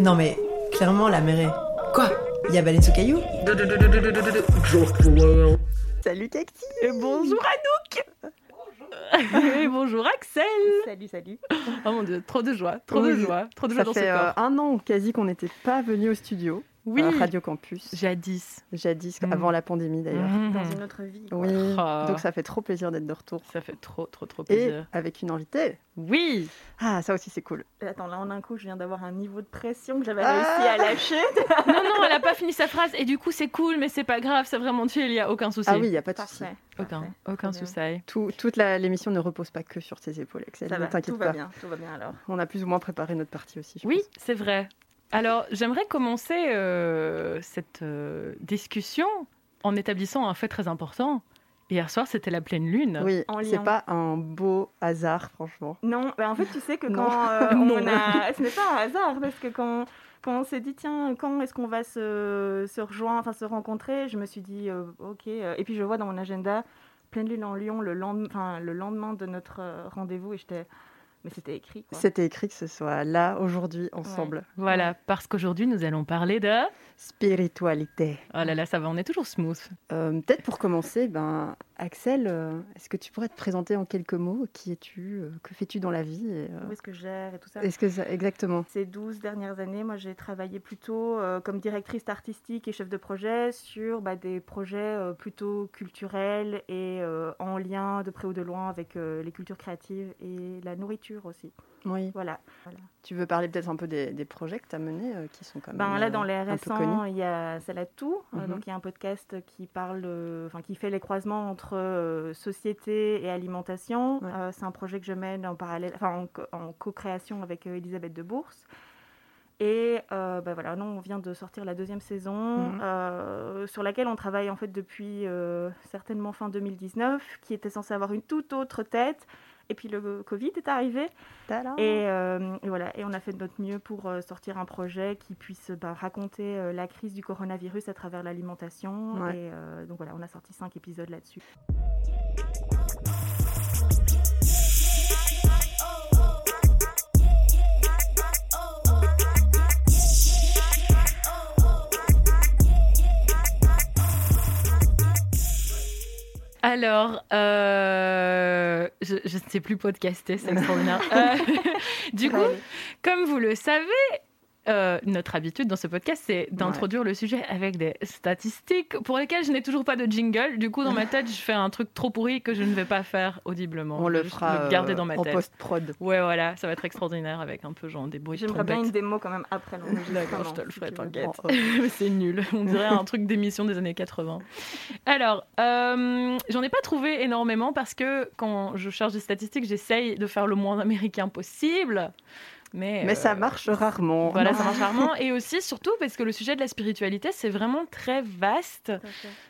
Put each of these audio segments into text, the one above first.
Non mais, clairement, la mer est... Quoi Il y a baleine sous caillou Salut Cacti Et bonjour Anouk Et bonjour Axel Salut, salut Oh mon dieu, trop de joie, trop Oui, de joie, trop de joie Ça dans fait ce euh, corps. un an quasi qu'on n'était pas venu au studio, Oui, à Radio Campus, jadis. jadis, Mm. avant la pandémie d'ailleurs. Mhm. dans une autre vie. quoi. Oui, Ah. donc ça fait trop plaisir d'être de retour. Ça fait trop, trop, trop Et plaisir. avec une invitée. Oui Ah, ça aussi c'est cool. Attends, là, en un coup, je viens d'avoir un niveau de pression que j'avais Ah. réussi à lâcher. Non, non, elle a pas fini sa phrase. Et du coup, c'est cool, mais c'est pas grave, c'est vraiment tu, il y a aucun souci. Ah oui, il n'y a pas de souci. Aucun, Parfait. aucun souci. Tout- toute l'émission ne repose pas que sur tes épaules, Axel. Ça ne va, t'inquiète tout va pas. bien, tout va bien alors. On a plus ou moins préparé notre partie aussi. je Oui, c'est vrai. Alors, j'aimerais commencer euh, cette euh, discussion en établissant un fait très important. Hier soir, c'était la pleine lune. Oui, En c'est pas un beau hasard, franchement. Non, bah, en fait, tu sais que quand euh, on a. Ce n'est pas un hasard, parce que quand, quand on s'est dit, tiens, quand est-ce qu'on va se, se rejoindre, enfin se rencontrer, je me suis dit, euh, ok. Et puis je vois dans mon agenda, pleine lune en Lyon, le, enfin, le lendemain de notre rendez-vous, et j'étais. Mais c'était écrit. C'était écrit que ce soit là, aujourd'hui, ensemble. Voilà, parce qu'aujourd'hui, nous allons parler de... Spiritualité. Oh là là, ça va, on est toujours smooth. Euh, Peut-être pour commencer, ben, Axel, euh, est-ce que tu pourrais te présenter en quelques mots Qui es-tu euh, Que fais-tu dans la vie et, euh, Où est-ce que je gère et tout ça Est-ce que ça- exactement Ces 12 dernières années, moi j'ai travaillé plutôt euh, comme directrice artistique et chef de projet sur bah, des projets euh, plutôt culturels et euh, en lien de près ou de loin avec euh, les cultures créatives et la nourriture aussi. Oui. Voilà. voilà. Tu veux parler peut-être un peu des, des projets que tu as menés euh, qui sont quand même Ben, là, dans euh, les un peu récents, il y a Salade Tout. euh, Mhm. donc, il y a un podcast qui parle, enfin, qui fait les croisements entre euh, société et alimentation. Ouais. C'est un projet que je mène en parallèle, enfin, en, co- en co-création avec Elisabeth de Bourse. Et euh, ben voilà, non, on vient de sortir la deuxième saison Mhm. euh, sur laquelle on travaille en fait depuis euh, certainement fin 2019, qui était censée avoir une toute autre tête. Et puis le Covid est arrivé. Et, euh, et voilà, et on a fait de notre mieux pour euh, sortir un projet qui puisse bah, raconter euh, la crise du coronavirus à travers l'alimentation. Ouais. Et euh, donc voilà, on a sorti cinq épisodes là-dessus. Alors, euh, je je ne sais plus podcaster, c'est extraordinaire. Euh, du coup, comme vous le savez, euh, notre habitude dans ce podcast, c'est d'introduire le sujet avec des statistiques pour lesquelles je n'ai toujours pas de jingle. Du coup, dans ma tête, je fais un truc trop pourri que je ne vais pas faire audiblement. on le fera le garder euh, dans ma en tête. post-prod. Ouais, voilà, ça va être extraordinaire avec un peu genre des bruits J'aimerais bien une démo quand même après. D'accord, je te le ferai, t'inquiète. Oh, Mais c'est nul. On dirait un truc d'émission des années 80. Alors, euh, j'en ai pas trouvé énormément parce que quand je cherche des statistiques, j'essaye de faire le moins américain possible. Mais, Mais euh, ça marche rarement. Voilà, ça marche rarement. Et aussi, surtout, parce que le sujet de la spiritualité, c'est vraiment très vaste.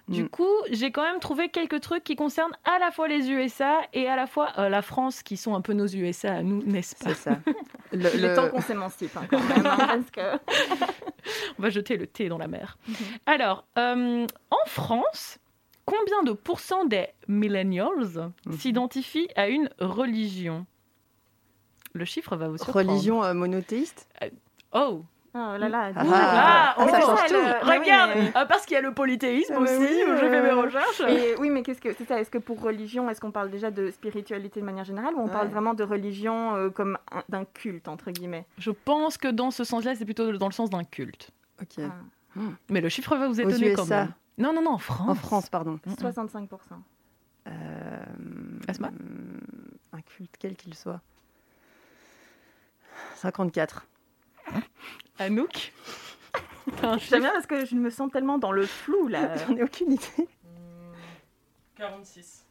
Du Mm. coup, j'ai quand même trouvé quelques trucs qui concernent à la fois les USA et à la fois euh, la France, qui sont un peu nos USA à nous, n'est-ce pas? C'est ça. Le- temps qu'on s'émancipe hein, quand même, hein, parce que... On va jeter le thé dans la mer. Mhm. Alors, euh, en France, combien de pourcents des millennials Mhm. s'identifient à une religion? Le chiffre va vous surprendre. Religion euh, monothéiste Oh Oh là là. Ah, Ah, on c'est change ça, tout. oui, Regarde mais- Ah, Parce qu'il y a le polythéisme Ah, mais aussi, oui, j'ai fait mes euh, recherches. Et oui, mais qu'est-ce que c'est ça Est-ce que pour religion, est-ce qu'on parle déjà de spiritualité de manière générale ou on parle vraiment de religion euh, comme un- d'un culte entre guillemets? Je pense que dans ce sens-là, c'est plutôt dans le sens d'un culte. Ok. Ah, Mais le chiffre va vous Aux étonner quand même. Non, non, non, en France. En France, pardon. Mm, mm. 65%. Euh, Asma? Un culte, quel qu'il soit. 54. Anouk J'aime bien parce que je me sens tellement dans le flou là. J'en ai aucune idée. 46.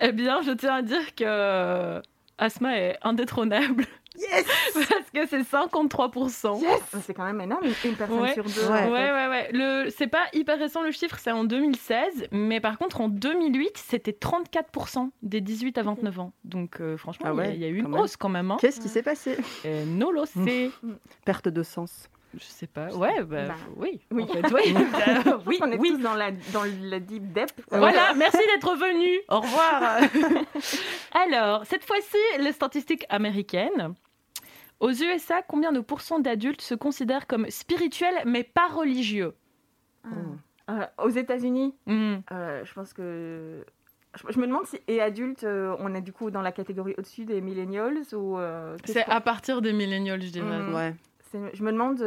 Eh bien, je tiens à dire que Asma est indétrônable. Yes Parce que c'est 53%. C'est quand même énorme, une, une personne Ouais. sur deux. Ouais. Ouais, ouais, ouais. Le... C'est pas hyper récent le chiffre, c'est en 2016. Mais par contre, en 2008, c'était 34% des 18 à 29 ans. Donc, euh, franchement, Ah il y a- ouais, il y, a eu une même. hausse quand même. Hein. Qu'est-ce qui s'est passé? Et non, lo c'est. Perte de sens. Je sais pas. Ouais, bah, Bah, oui. oui. En fait, oui. Euh, oui, On est oui. tous dans la, dans la deep depth. Voilà, merci d'être venu. Au revoir. Alors, cette fois-ci, les statistiques américaines. Aux USA, combien de pourcents d'adultes se considèrent comme spirituels mais pas religieux? Ah. Euh, aux États-Unis, Hmm. euh, je pense que. Je, je me demande si, et adultes, euh, on est du coup dans la catégorie au-dessus des millennials ou. euh, C'est à partir des millennials, je dirais. Mm. Ouais. Je me demande.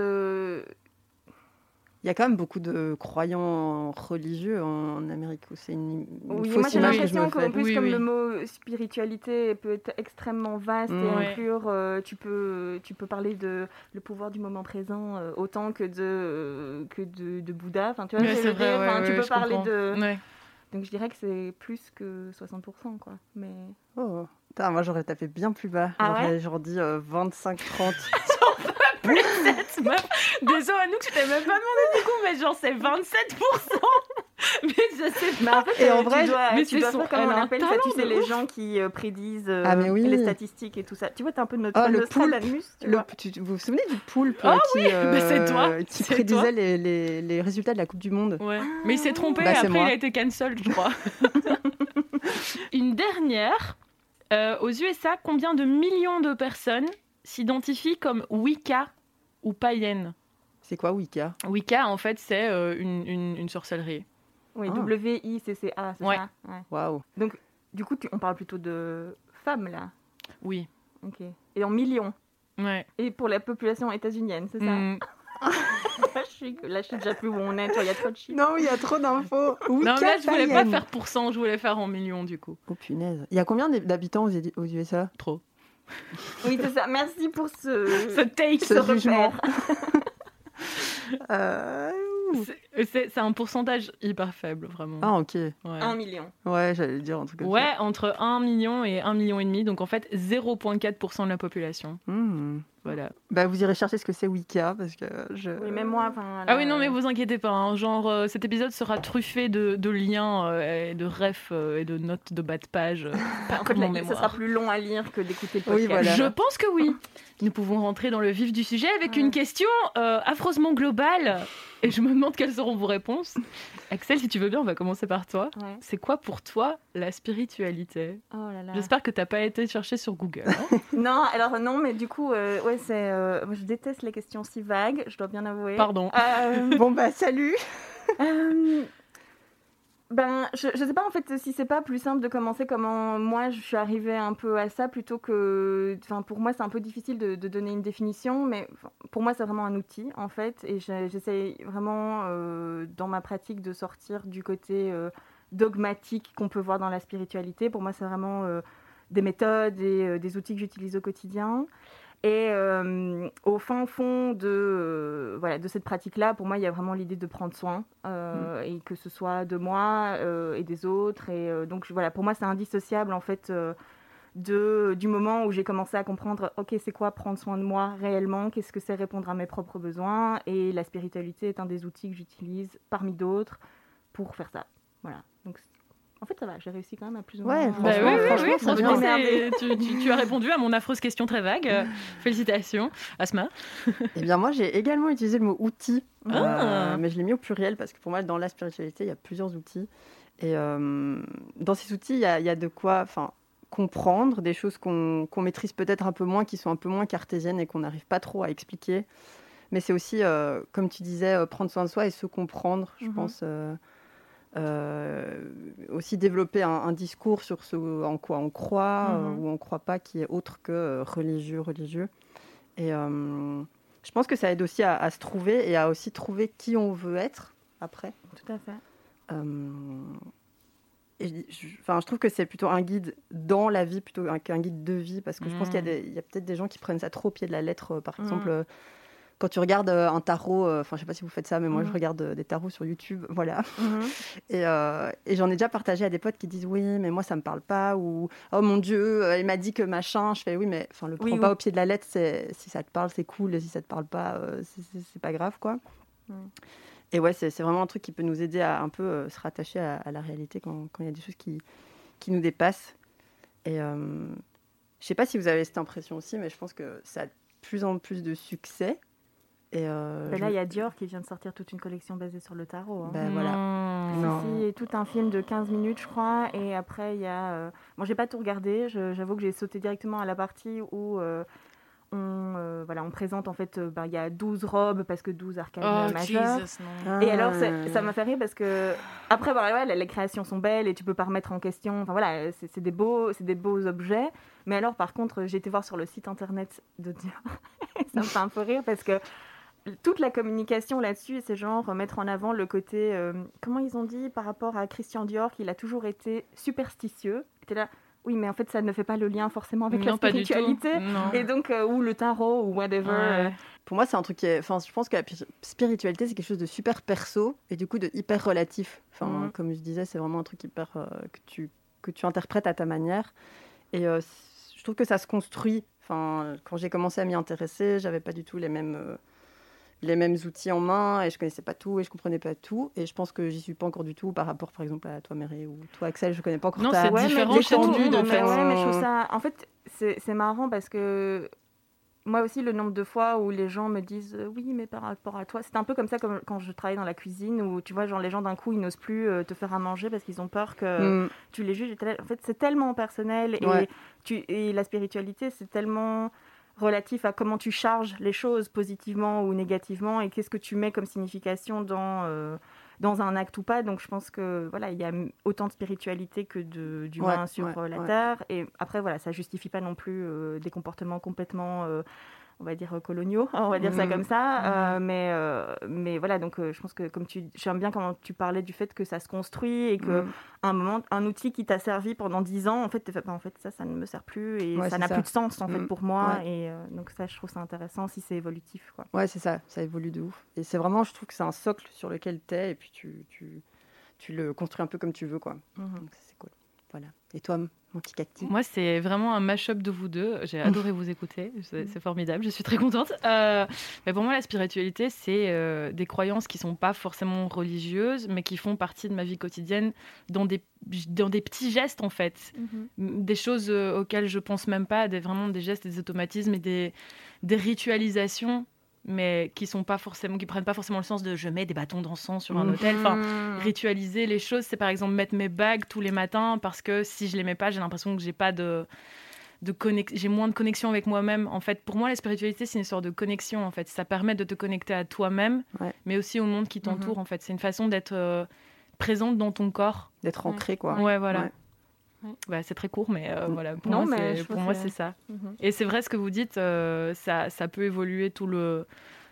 Il y a quand même beaucoup de croyants religieux en Amérique. où C'est une, une Oui, fausse moi j'ai image que je l'impression me qu'en plus, Oui, comme oui. le mot spiritualité peut être extrêmement vaste Mm. et Ouais. inclure, euh, tu, peux, tu peux parler de le pouvoir du moment présent euh, autant que de, euh, que de, de Bouddha. Enfin, tu vois, vrai, dire ouais, Enfin, tu peux parler comprends. de. Ouais. Donc je dirais que c'est plus que 60%. Quoi. Mais... Oh. Putain, moi j'aurais tapé bien plus bas. Ah J'aurais genre dit euh, 25-30. Cette meuf, désolé à nous que je t'ai même pas demandé du coup, mais genre c'est 27%. mais je sais Mais en fait, Et en vrai, tu dois, mais tu dois son- faire on appelle ça Tu sais, les ouf. gens qui euh, prédisent euh, Ah, oui. les statistiques et tout ça. Tu vois, t'as un peu de notre Ah, le Nostradamus, tu Le- vois. tu- vous vous souvenez du poulpe Ah euh, qui, c'est toi, qui prédisait toi. les, les- les résultats de la Coupe du Monde? Ouais. Mais il s'est trompé Bah, après moi. il a été cancel, je crois. Une dernière. Aux USA, combien de millions de personnes s'identifient comme Wicca ou païennes C'est quoi Wicca? Wicca, en fait, c'est euh, une, une, une sorcellerie. Oui, Ah. W-I-C-C-A, c'est Ouais. ça? Ouais. Waouh. Du coup, tu- on parle plutôt de femmes, là? Oui. Ok. Et en millions. Ouais. Et pour la population états-unienne, c'est ça? Mm. là, je suis, là, je sais déjà plus où on est. Il y a trop de chiffres. Non, il y a trop d'infos. Non, mais là, je voulais pas faire pour cent, je voulais faire en millions, du coup. Oh punaise. Il y a combien d'habitants aux USA Trop. Oui, c'est ça. Merci pour ce, Ce take, Ce ce jugement. Euh, c'est- un pourcentage hyper faible, vraiment. Ah ok. Ouais. Un million. Ouais, j'allais dire un truc comme Ouais, entre 1 million et 1 million et demi, donc en fait 0,4% de la population. ça. Voilà. Bah vous irez chercher ce que c'est Wicca parce que je. Oui, même moi. enfin, Ah oui, non, mais vous inquiétez pas, hein, genre euh, cet épisode sera truffé de, de liens, euh, et de refs euh, et de notes de bas de page. euh, En par fait, mon la- ça sera plus long à lire que d'écouter le Oui, podcast. voilà. Je pense que oui. Nous pouvons rentrer dans le vif du sujet avec Ouais. une question euh, affreusement globale. Et je me demande quelles seront vos réponses. Axel, si tu veux bien, on va commencer par toi. Ouais. C'est quoi pour toi la spiritualité? Oh là là. J'espère que t'as pas été chercher sur Google. hein. Non, alors non, mais du coup, euh, ouais, c'est. euh, moi, je déteste les questions si vagues, je dois bien avouer. Pardon. Euh, Bon bah salut. Euh, ben, je, je sais pas en fait si c'est pas plus simple de commencer comment moi je suis arrivée un peu à ça plutôt que. Enfin, pour moi c'est un peu difficile de, de donner une définition, mais pour moi c'est vraiment un outil en fait, et j'essaie vraiment euh, dans ma pratique de sortir du côté euh, dogmatique qu'on peut voir dans la spiritualité. Pour moi c'est vraiment euh, des méthodes et euh, des outils que j'utilise au quotidien. Et euh, au fin fond de, euh, voilà, de cette pratique-là, pour moi, il y a vraiment l'idée de prendre soin, euh, et que ce soit de moi et des autres. Et donc, je- voilà, pour moi, c'est indissociable, en fait, de, du moment où j'ai commencé à comprendre, OK, c'est quoi prendre soin de moi réellement Qu'est-ce que c'est répondre à mes propres besoins Et la spiritualité est un des outils que j'utilise, parmi d'autres, pour faire ça. Voilà. Donc, en fait, ça va, j'ai réussi quand même à plus ou Ouais, moins... Bah Franchement, oui, oui, franchement, oui, c'est franchement, tu, tu- tu as répondu à mon affreuse question très vague. Euh, félicitations. Asma Eh bien moi j'ai également utilisé le mot outil, euh, Ah. mais je l'ai mis au pluriel parce que pour moi dans la spiritualité il y a plusieurs outils. Et euh, dans ces outils il y a, il y a de quoi, enfin comprendre des choses qu'on qu'on maîtrise peut-être un peu moins, qui sont un peu moins cartésiennes et qu'on n'arrive pas trop à expliquer. Mais c'est aussi, euh, comme tu disais, euh, prendre soin de soi et se comprendre, je Mhm. pense. Euh, aussi développer un, un discours sur ce en quoi on croit euh, Mhm. ou on croit pas qui est autre que euh, religieux religieux et je pense que ça aide aussi à, à se trouver et à aussi trouver qui on veut être après Tout à fait. et je, je- enfin, je trouve que c'est plutôt un guide dans la vie plutôt qu'un guide de vie parce que je pense qu'il y a, Mhm. y a peut-être des gens qui prennent ça trop au pied de la lettre. Par Mhm. exemple, quand tu regardes euh, un tarot, euh, enfin, je sais pas si vous faites ça, mais moi, je Mhm. regarde euh, des tarots sur YouTube, voilà. Mhm. Et, euh, et j'en ai déjà partagé à des potes qui disent oui, mais moi ça me parle pas ou oh mon dieu, il m'a dit que machin. Je fais oui, mais enfin le prends Oui, pas au pied de la lettre. Si ça te parle, c'est cool. Si ça te parle pas, c'est- pas grave quoi. Mm. Et ouais, c'est vraiment un truc qui peut nous aider à un peu euh, se rattacher à, à la réalité quand quand il y a des choses qui qui nous dépassent. Et euh, je sais pas si vous avez cette impression aussi, mais je pense que ça a de plus en plus de succès. Et euh, Ben là, il y a Dior qui vient de sortir toute une collection basée sur le tarot. hein. Ben voilà. Non. Si, et tout un film de 15 minutes, je crois. Et après, il y a. Euh... Bon, j'ai pas tout regardé. J'avoue que j'ai sauté directement à la partie où euh, on, euh, voilà, on présente en fait, euh, ben, il y a 12 robes parce que 12 arcanes Oh. Jesus, non. Et alors, Ah. ça m'a fait rire parce que après, bah, ouais, les- créations sont belles et tu peux pas remettre en question. Enfin voilà, c'est c'est des beaux, c'est des beaux objets. Mais alors, par contre, j'ai été voir sur le site internet de Dior. ça me fait un peu rire parce que toute la communication là-dessus, c'est genre mettre en avant le côté, euh, comment ils ont dit par rapport à Christian Dior, qu'il a toujours été superstitieux. T'es là, oui, mais en fait, ça ne fait pas le lien forcément avec non, la spiritualité. Et donc, euh, ou le tarot, ou whatever. euh. Pour moi, c'est un truc qui est. Enfin, je pense que la pi- spiritualité, c'est quelque chose de super perso et du coup de hyper relatif. Enfin, Mhm. comme je disais, c'est vraiment un truc hyper. euh, que, tu, que tu interprètes à ta manière. Et euh, je trouve que ça se construit. Enfin, quand j'ai commencé à m'y intéresser, j'avais pas du tout les mêmes. Euh, les mêmes outils en main et je connaissais pas tout et je comprenais pas tout et je pense que j'y suis pas encore du tout par rapport par exemple à toi Mary ou toi Axel je connais pas encore Non, ta c'est Ouais, mais différent en mais fait. Ouais, mais je trouve ça. En fait, c'est c'est marrant parce que moi aussi, le nombre de fois où les gens me disent euh, oui, mais par rapport à toi, c'est un peu comme ça comme quand je travaille dans la cuisine où tu vois, genre les gens d'un coup ils n'osent plus euh, te faire à manger parce qu'ils ont peur que Mm. tu les juges. En fait, c'est tellement personnel et, Ouais. tu, et la spiritualité, c'est tellement relatif à comment tu charges les choses positivement ou négativement et qu'est-ce que tu mets comme signification dans, euh, dans un acte ou pas. Donc je pense que voilà, il y a autant de spiritualité que de- d'humain Ouais, sur ouais, euh, la ouais. Terre. Et après, voilà, ça justifie pas non plus euh, des comportements complètement... on va dire euh, coloniaux, on va dire ça Mhm. comme ça, euh, mais, euh, mais voilà, donc euh, je pense que comme tu, j'aime bien quand tu parlais du fait que ça se construit et que Mm. un moment, un outil qui t'a servi pendant 10 ans, en fait, t'es fait, bah, en fait, ça, ça ne me sert plus et Ouais, ça n'a ça. plus de sens en fait Mm. pour moi. Et donc ça, je trouve ça intéressant si c'est évolutif, quoi. Ouais, c'est ça, ça évolue de ouf. Et c'est vraiment, je trouve que c'est un socle sur lequel tu es et puis tu, tu, tu le construis un peu comme tu veux, quoi. Mhm. Donc ça, c'est cool. Voilà. Et toi, mon petit cacti Moi, c'est vraiment un mash-up de vous deux. J'ai adoré vous écouter. C'est c'est formidable. Je suis très contente. Euh, mais pour moi, la spiritualité, c'est euh, des croyances qui sont pas forcément religieuses, mais qui font partie de ma vie quotidienne dans des, dans des petits gestes, en fait. Des choses euh, auxquelles je pense même pas, des, vraiment des gestes, des automatismes et des, des ritualisations, mais qui sont pas forcément, qui prennent pas forcément le sens de je mets des bâtons d'encens sur un Mhm. hôtel. Enfin, ritualiser les choses, c'est par exemple mettre mes bagues tous les matins parce que si je les mets pas, j'ai l'impression que j'ai pas de de j'ai moins de connexion avec moi-même. En fait, pour moi, la spiritualité, c'est une sorte de connexion. En fait, ça permet de te connecter à toi-même, Ouais. mais aussi au monde qui t'entoure. En fait, c'est une façon d'être euh, présente dans ton corps. D'être ancré, quoi. Ouais, voilà. Ouais. Ouais. Bah, c'est très court, mais euh, voilà. Pour Non, moi, c'est- pour moi, ça. Mhm. Et c'est vrai ce que vous dites, euh, ça, ça peut évoluer tout le,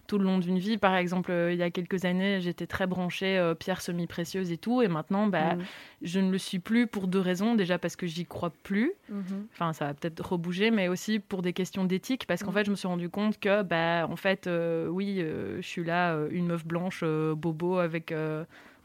tout le long d'une vie. Par exemple, euh, il y a quelques années, j'étais très branchée pierres semi-précieuses et tout, et maintenant, bah, Mm. je ne le suis plus pour deux raisons. Déjà parce que j'y crois plus, Mhm. enfin ça va peut-être rebouger, mais aussi pour des questions d'éthique, parce qu'en Mhm. fait, je me suis rendu compte que, bah, en fait, oui, je suis là, une meuf blanche, bobo, avec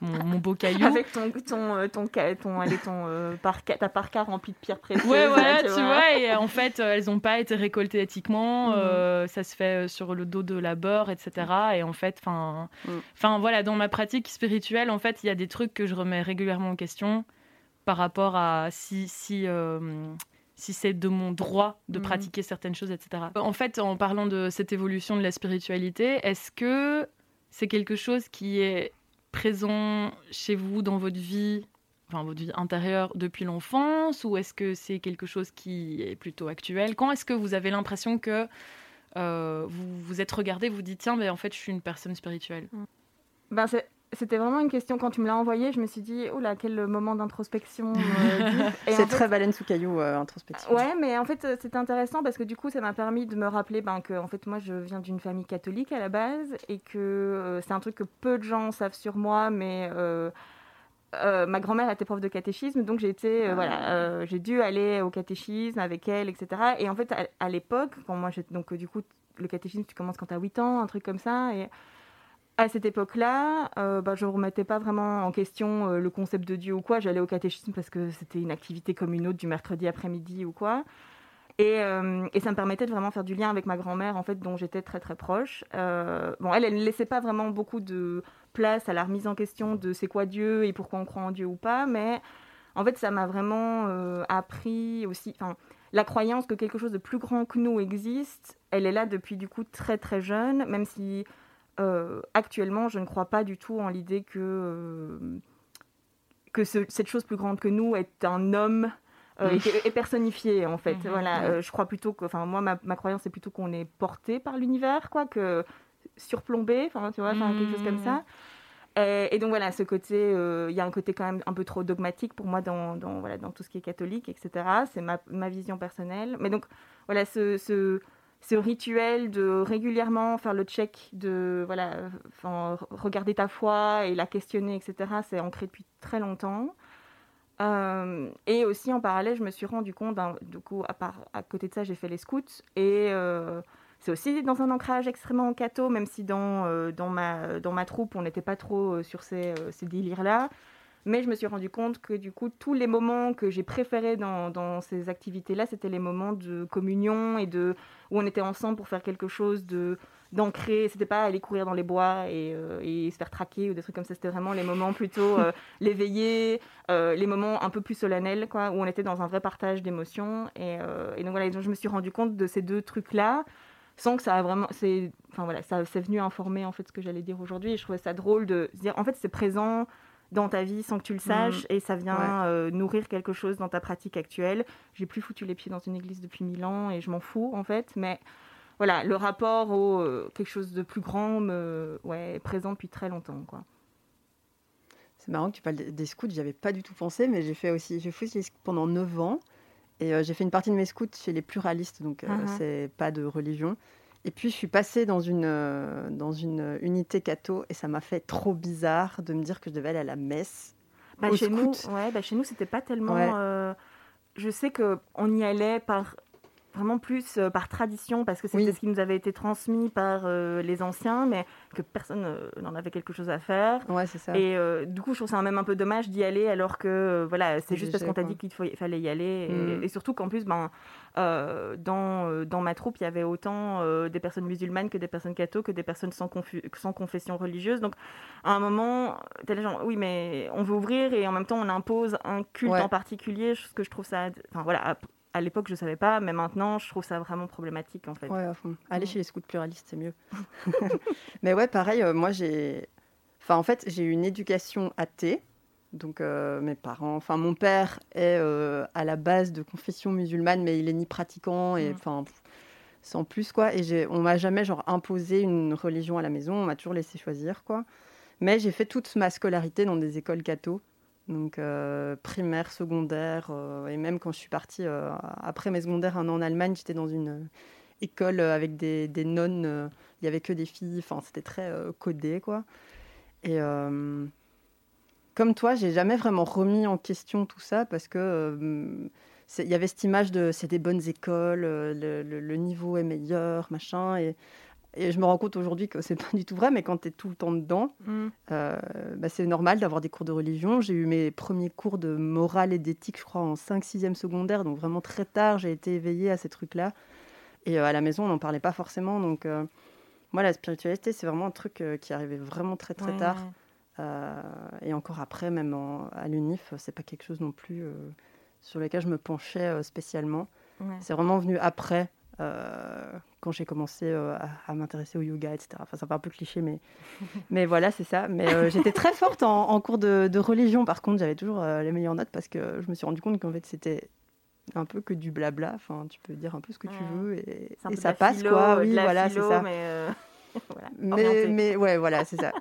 mon, mon beau caillou. Avec ton, ton, euh, ton, ton, allez, ton euh, parka, ta parka remplie de pierres précieuses. Ouais, là, voilà, tu vois, et en fait, euh, elles n'ont pas été récoltées éthiquement, Mhm. euh, ça se fait euh, sur le dos de la beurre, etc. Et en fait, enfin, Mhm. enfin voilà, dans ma pratique spirituelle, en fait, il y a des trucs que je remets régulièrement en question par rapport à si, si, euh, si c'est de mon droit de Mhm. pratiquer certaines choses, etc. En fait, en parlant de cette évolution de la spiritualité, est-ce que c'est quelque chose qui est présent chez vous dans votre vie enfin votre vie intérieure depuis l'enfance ou est-ce que c'est quelque chose qui est plutôt actuel? Quand est-ce que vous avez l'impression que euh, vous vous êtes regardé, vous dites tiens, mais en fait je suis une personne spirituelle? Ben, c'est- c'était vraiment une question quand tu me l'as envoyé. Je me suis dit, oh là, quel moment d'introspection. euh, C'est fait- très baleine sous caillou, euh, introspective. Ouais, mais en fait, euh, c'était intéressant parce que du coup, ça m'a permis de me rappeler ben, que en fait, moi, je viens d'une famille catholique à la base et que euh, c'est un truc que peu de gens savent sur moi, mais euh, ma grand-mère était prof de catéchisme, donc j'ai été, euh, voilà, euh, j'ai dû aller au catéchisme avec elle, etc. Et en fait, à, à l'époque, quand moi, donc du coup, le catéchisme, tu commences quand tu as 8 ans, un truc comme ça, et à cette époque-là, euh, bah, je ne remettais pas vraiment en question euh, le concept de Dieu ou quoi. J'allais au catéchisme parce que c'était une activité comme une autre du mercredi après-midi ou quoi. Et, euh, et ça me permettait de vraiment faire du lien avec ma grand-mère, en fait, dont j'étais très très proche. Bon, elle, elle ne laissait pas vraiment beaucoup de place à la remise en question de c'est quoi Dieu et pourquoi on croit en Dieu ou pas, mais en fait, ça m'a vraiment appris aussi. La croyance que quelque chose de plus grand que nous existe, elle est là depuis du coup très très jeune, même si euh, actuellement, je ne crois pas du tout en l'idée que, euh, que ce- cette chose plus grande que nous est un homme euh, est, personnifié en fait. Mhm. voilà, je crois plutôt que, enfin moi ma, ma croyance est plutôt qu'on est porté par l'univers, quoi, que surplombé, enfin tu vois, quelque chose comme ça. Et, donc voilà, ce côté, il y a un côté quand même un peu trop dogmatique pour moi dans, dans voilà, dans tout ce qui est catholique, etc. C'est ma, ma, vision personnelle. Mais donc voilà, ce, ce, ce rituel de régulièrement faire le check de voilà, enfin, regarder ta foi et la questionner, etc. C'est ancré depuis très longtemps. Euh, et aussi en parallèle, je me suis rendu compte, du coup, à, part, à côté de ça, j'ai fait les scouts et euh, c'est aussi dans un ancrage extrêmement catho, même si dans, euh, dans, ma, dans ma troupe, on n'était pas trop sur ces, ces délires-là. Mais je me suis rendu compte que du coup, tous les moments que j'ai préférés dans, dans ces activités-là, c'était les moments de communion et de où on était ensemble pour faire quelque chose de d'ancré. C'était pas aller courir dans les bois et, euh, et, se faire traquer ou des trucs comme ça. C'était vraiment les moments plutôt euh, l'éveillé, euh, les moments un peu plus solennels, quoi, où on était dans un vrai partage d'émotions. Et, et, donc voilà, donc je me suis rendu compte de ces deux trucs-là sans que ça a vraiment c'est enfin voilà ça c'est venu informer en fait ce que j'allais dire aujourd'hui et je trouvais ça drôle de se dire en fait c'est présent dans ta vie sans que tu le saches mm. et ça vient euh, nourrir quelque chose dans ta pratique actuelle. J'ai plus foutu les pieds dans une église depuis mille ans et je m'en fous en fait, mais voilà, le rapport au euh, quelque chose de plus grand me ouais, est présent depuis très longtemps quoi. C'est marrant que tu parles des scouts, j'y avais pas du tout pensé, mais j'ai fait aussi, j'ai fait pendant 9 ans et euh, j'ai fait une partie de mes scouts chez les pluralistes, donc uh-huh. c'est pas de religion. Et puis je suis passée dans une, euh, dans une unité catho et ça m'a fait trop bizarre de me dire que je devais aller à la messe. Bah, chez, nous, ouais, bah, chez nous, c'était pas tellement. Euh, je sais qu'on y allait par vraiment plus euh, par tradition, parce que c'était ce qui nous avait été transmis par euh, les anciens, mais que personne euh, n'en avait quelque chose à faire. Ouais, c'est ça. Et du coup, je trouve ça même un peu dommage d'y aller alors que voilà, c'est juste parce qu'on t'a dit qu'il fallait y aller. Et, mm. surtout qu'en plus, ben, dans, dans ma troupe, il y avait autant des personnes musulmanes que des personnes catho, que des personnes sans, sans confession religieuse. Donc, à un moment, t'as les gens, oui, mais on veut ouvrir et en même temps, on impose un culte en particulier, ce que je trouve ça. Enfin, voilà à l'époque, je savais pas, mais maintenant, je trouve ça vraiment problématique en fait. Ouais, à fond. Aller chez les scouts pluralistes, c'est mieux. mais ouais, pareil, euh, moi j'ai. Enfin, en fait, j'ai eu une éducation athée. Donc, euh, mes parents. Enfin, mon père est euh, à la base de confession musulmane, mais il est ni pratiquant et mm. enfin. sans plus quoi et on m'a jamais genre imposé une religion à la maison on m'a toujours laissé choisir quoi mais j'ai fait toute ma scolarité dans des écoles catho donc euh, primaire, secondaire, euh, et même quand je suis partie euh, après mes secondaires un an en Allemagne, j'étais dans une école avec des, nonnes, il y avait que des filles, enfin c'était très codé quoi. Et comme toi, j'ai jamais vraiment remis en question tout ça parce que il y avait cette image de c'est des bonnes écoles, le, le, niveau est meilleur, machin, et et je me rends compte aujourd'hui que c'est pas du tout vrai, mais quand tu es tout le temps dedans, mm. euh, bah, c'est normal d'avoir des cours de religion. J'ai eu mes premiers cours de morale et d'éthique, je crois, en 5-6e secondaire, donc vraiment très tard, j'ai été éveillée à ces trucs-là. Et euh, à la maison, on n'en parlait pas forcément. Donc, euh, moi, la spiritualité, c'est vraiment un truc qui arrivait vraiment très très tard. et encore après, même à l'UNIF, c'est pas quelque chose non plus sur lequel je me penchais spécialement. C'est vraiment venu après. Euh, quand j'ai commencé euh, à, m'intéresser au yoga, etc. Enfin, ça fait un peu cliché, mais, mais voilà, c'est ça. Mais euh, j'étais très forte en, cours de, religion. Par contre, j'avais toujours les meilleures notes parce que je me suis rendu compte qu'en fait, c'était un peu que du blabla. Enfin, tu peux dire un peu ce que tu veux et, ça passe, quoi. Oui, voilà, c'est ça. Mais, mais, mais ouais, voilà, c'est ça.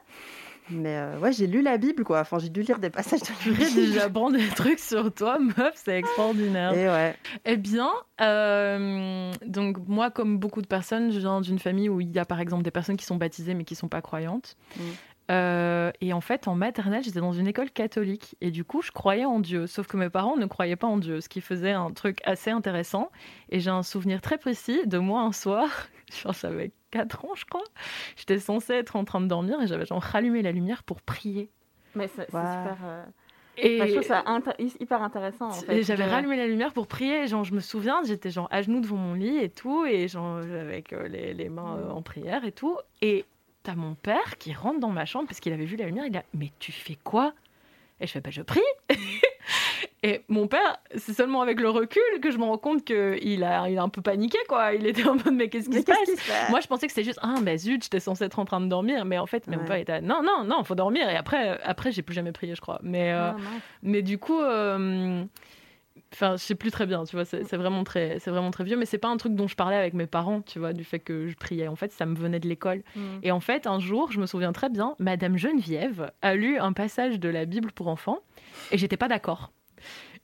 Mais euh, ouais, j'ai lu la Bible, quoi. Enfin, j'ai dû lire des passages de la Bible. déjà prendre des trucs sur toi, meuf, c'est extraordinaire. Et ouais. Eh bien, euh, donc moi, comme beaucoup de personnes, je viens d'une famille où il y a par exemple des personnes qui sont baptisées mais qui sont pas croyantes. Mm. Euh, et en fait, en maternelle, j'étais dans une école catholique. Et du coup, je croyais en Dieu. Sauf que mes parents ne croyaient pas en Dieu, ce qui faisait un truc assez intéressant. Et j'ai un souvenir très précis de moi un soir, je pense avec 4 ans, je crois. J'étais censée être en train de dormir et j'avais genre rallumé la lumière pour prier. Mais c'est super. Euh, et je trouve ça hyper intéressant. En fait. J'avais rallumé la lumière pour prier. Genre, je me souviens, j'étais genre à genoux devant mon lit et tout, et genre avec euh, les, les, mains en prière et tout. Et t'as mon père qui rentre dans ma chambre parce qu'il avait vu la lumière. Il a Mais tu fais quoi? Et je fais Bah, je prie. et mon père, c'est seulement avec le recul que je me rends compte qu'il a, il a un peu paniqué, quoi. Il était en mode Mais qu'est-ce qui, se, passe Moi, je pensais que c'était juste Ah, bah zut, j'étais censée être en train de dormir. Mais en fait, mon père était Non, non, non, faut dormir. Et après, après j'ai plus jamais prié, je crois. Mais, euh, ah, mais du coup. Euh, Enfin, je sais plus très bien, tu vois, c'est vraiment très, c'est vraiment très vieux, mais c'est pas un truc dont je parlais avec mes parents, tu vois, du fait que je priais. En fait, ça me venait de l'école. Mm. Et en fait, un jour, je me souviens très bien, Madame Geneviève a lu un passage de la Bible pour enfants, et j'étais pas d'accord.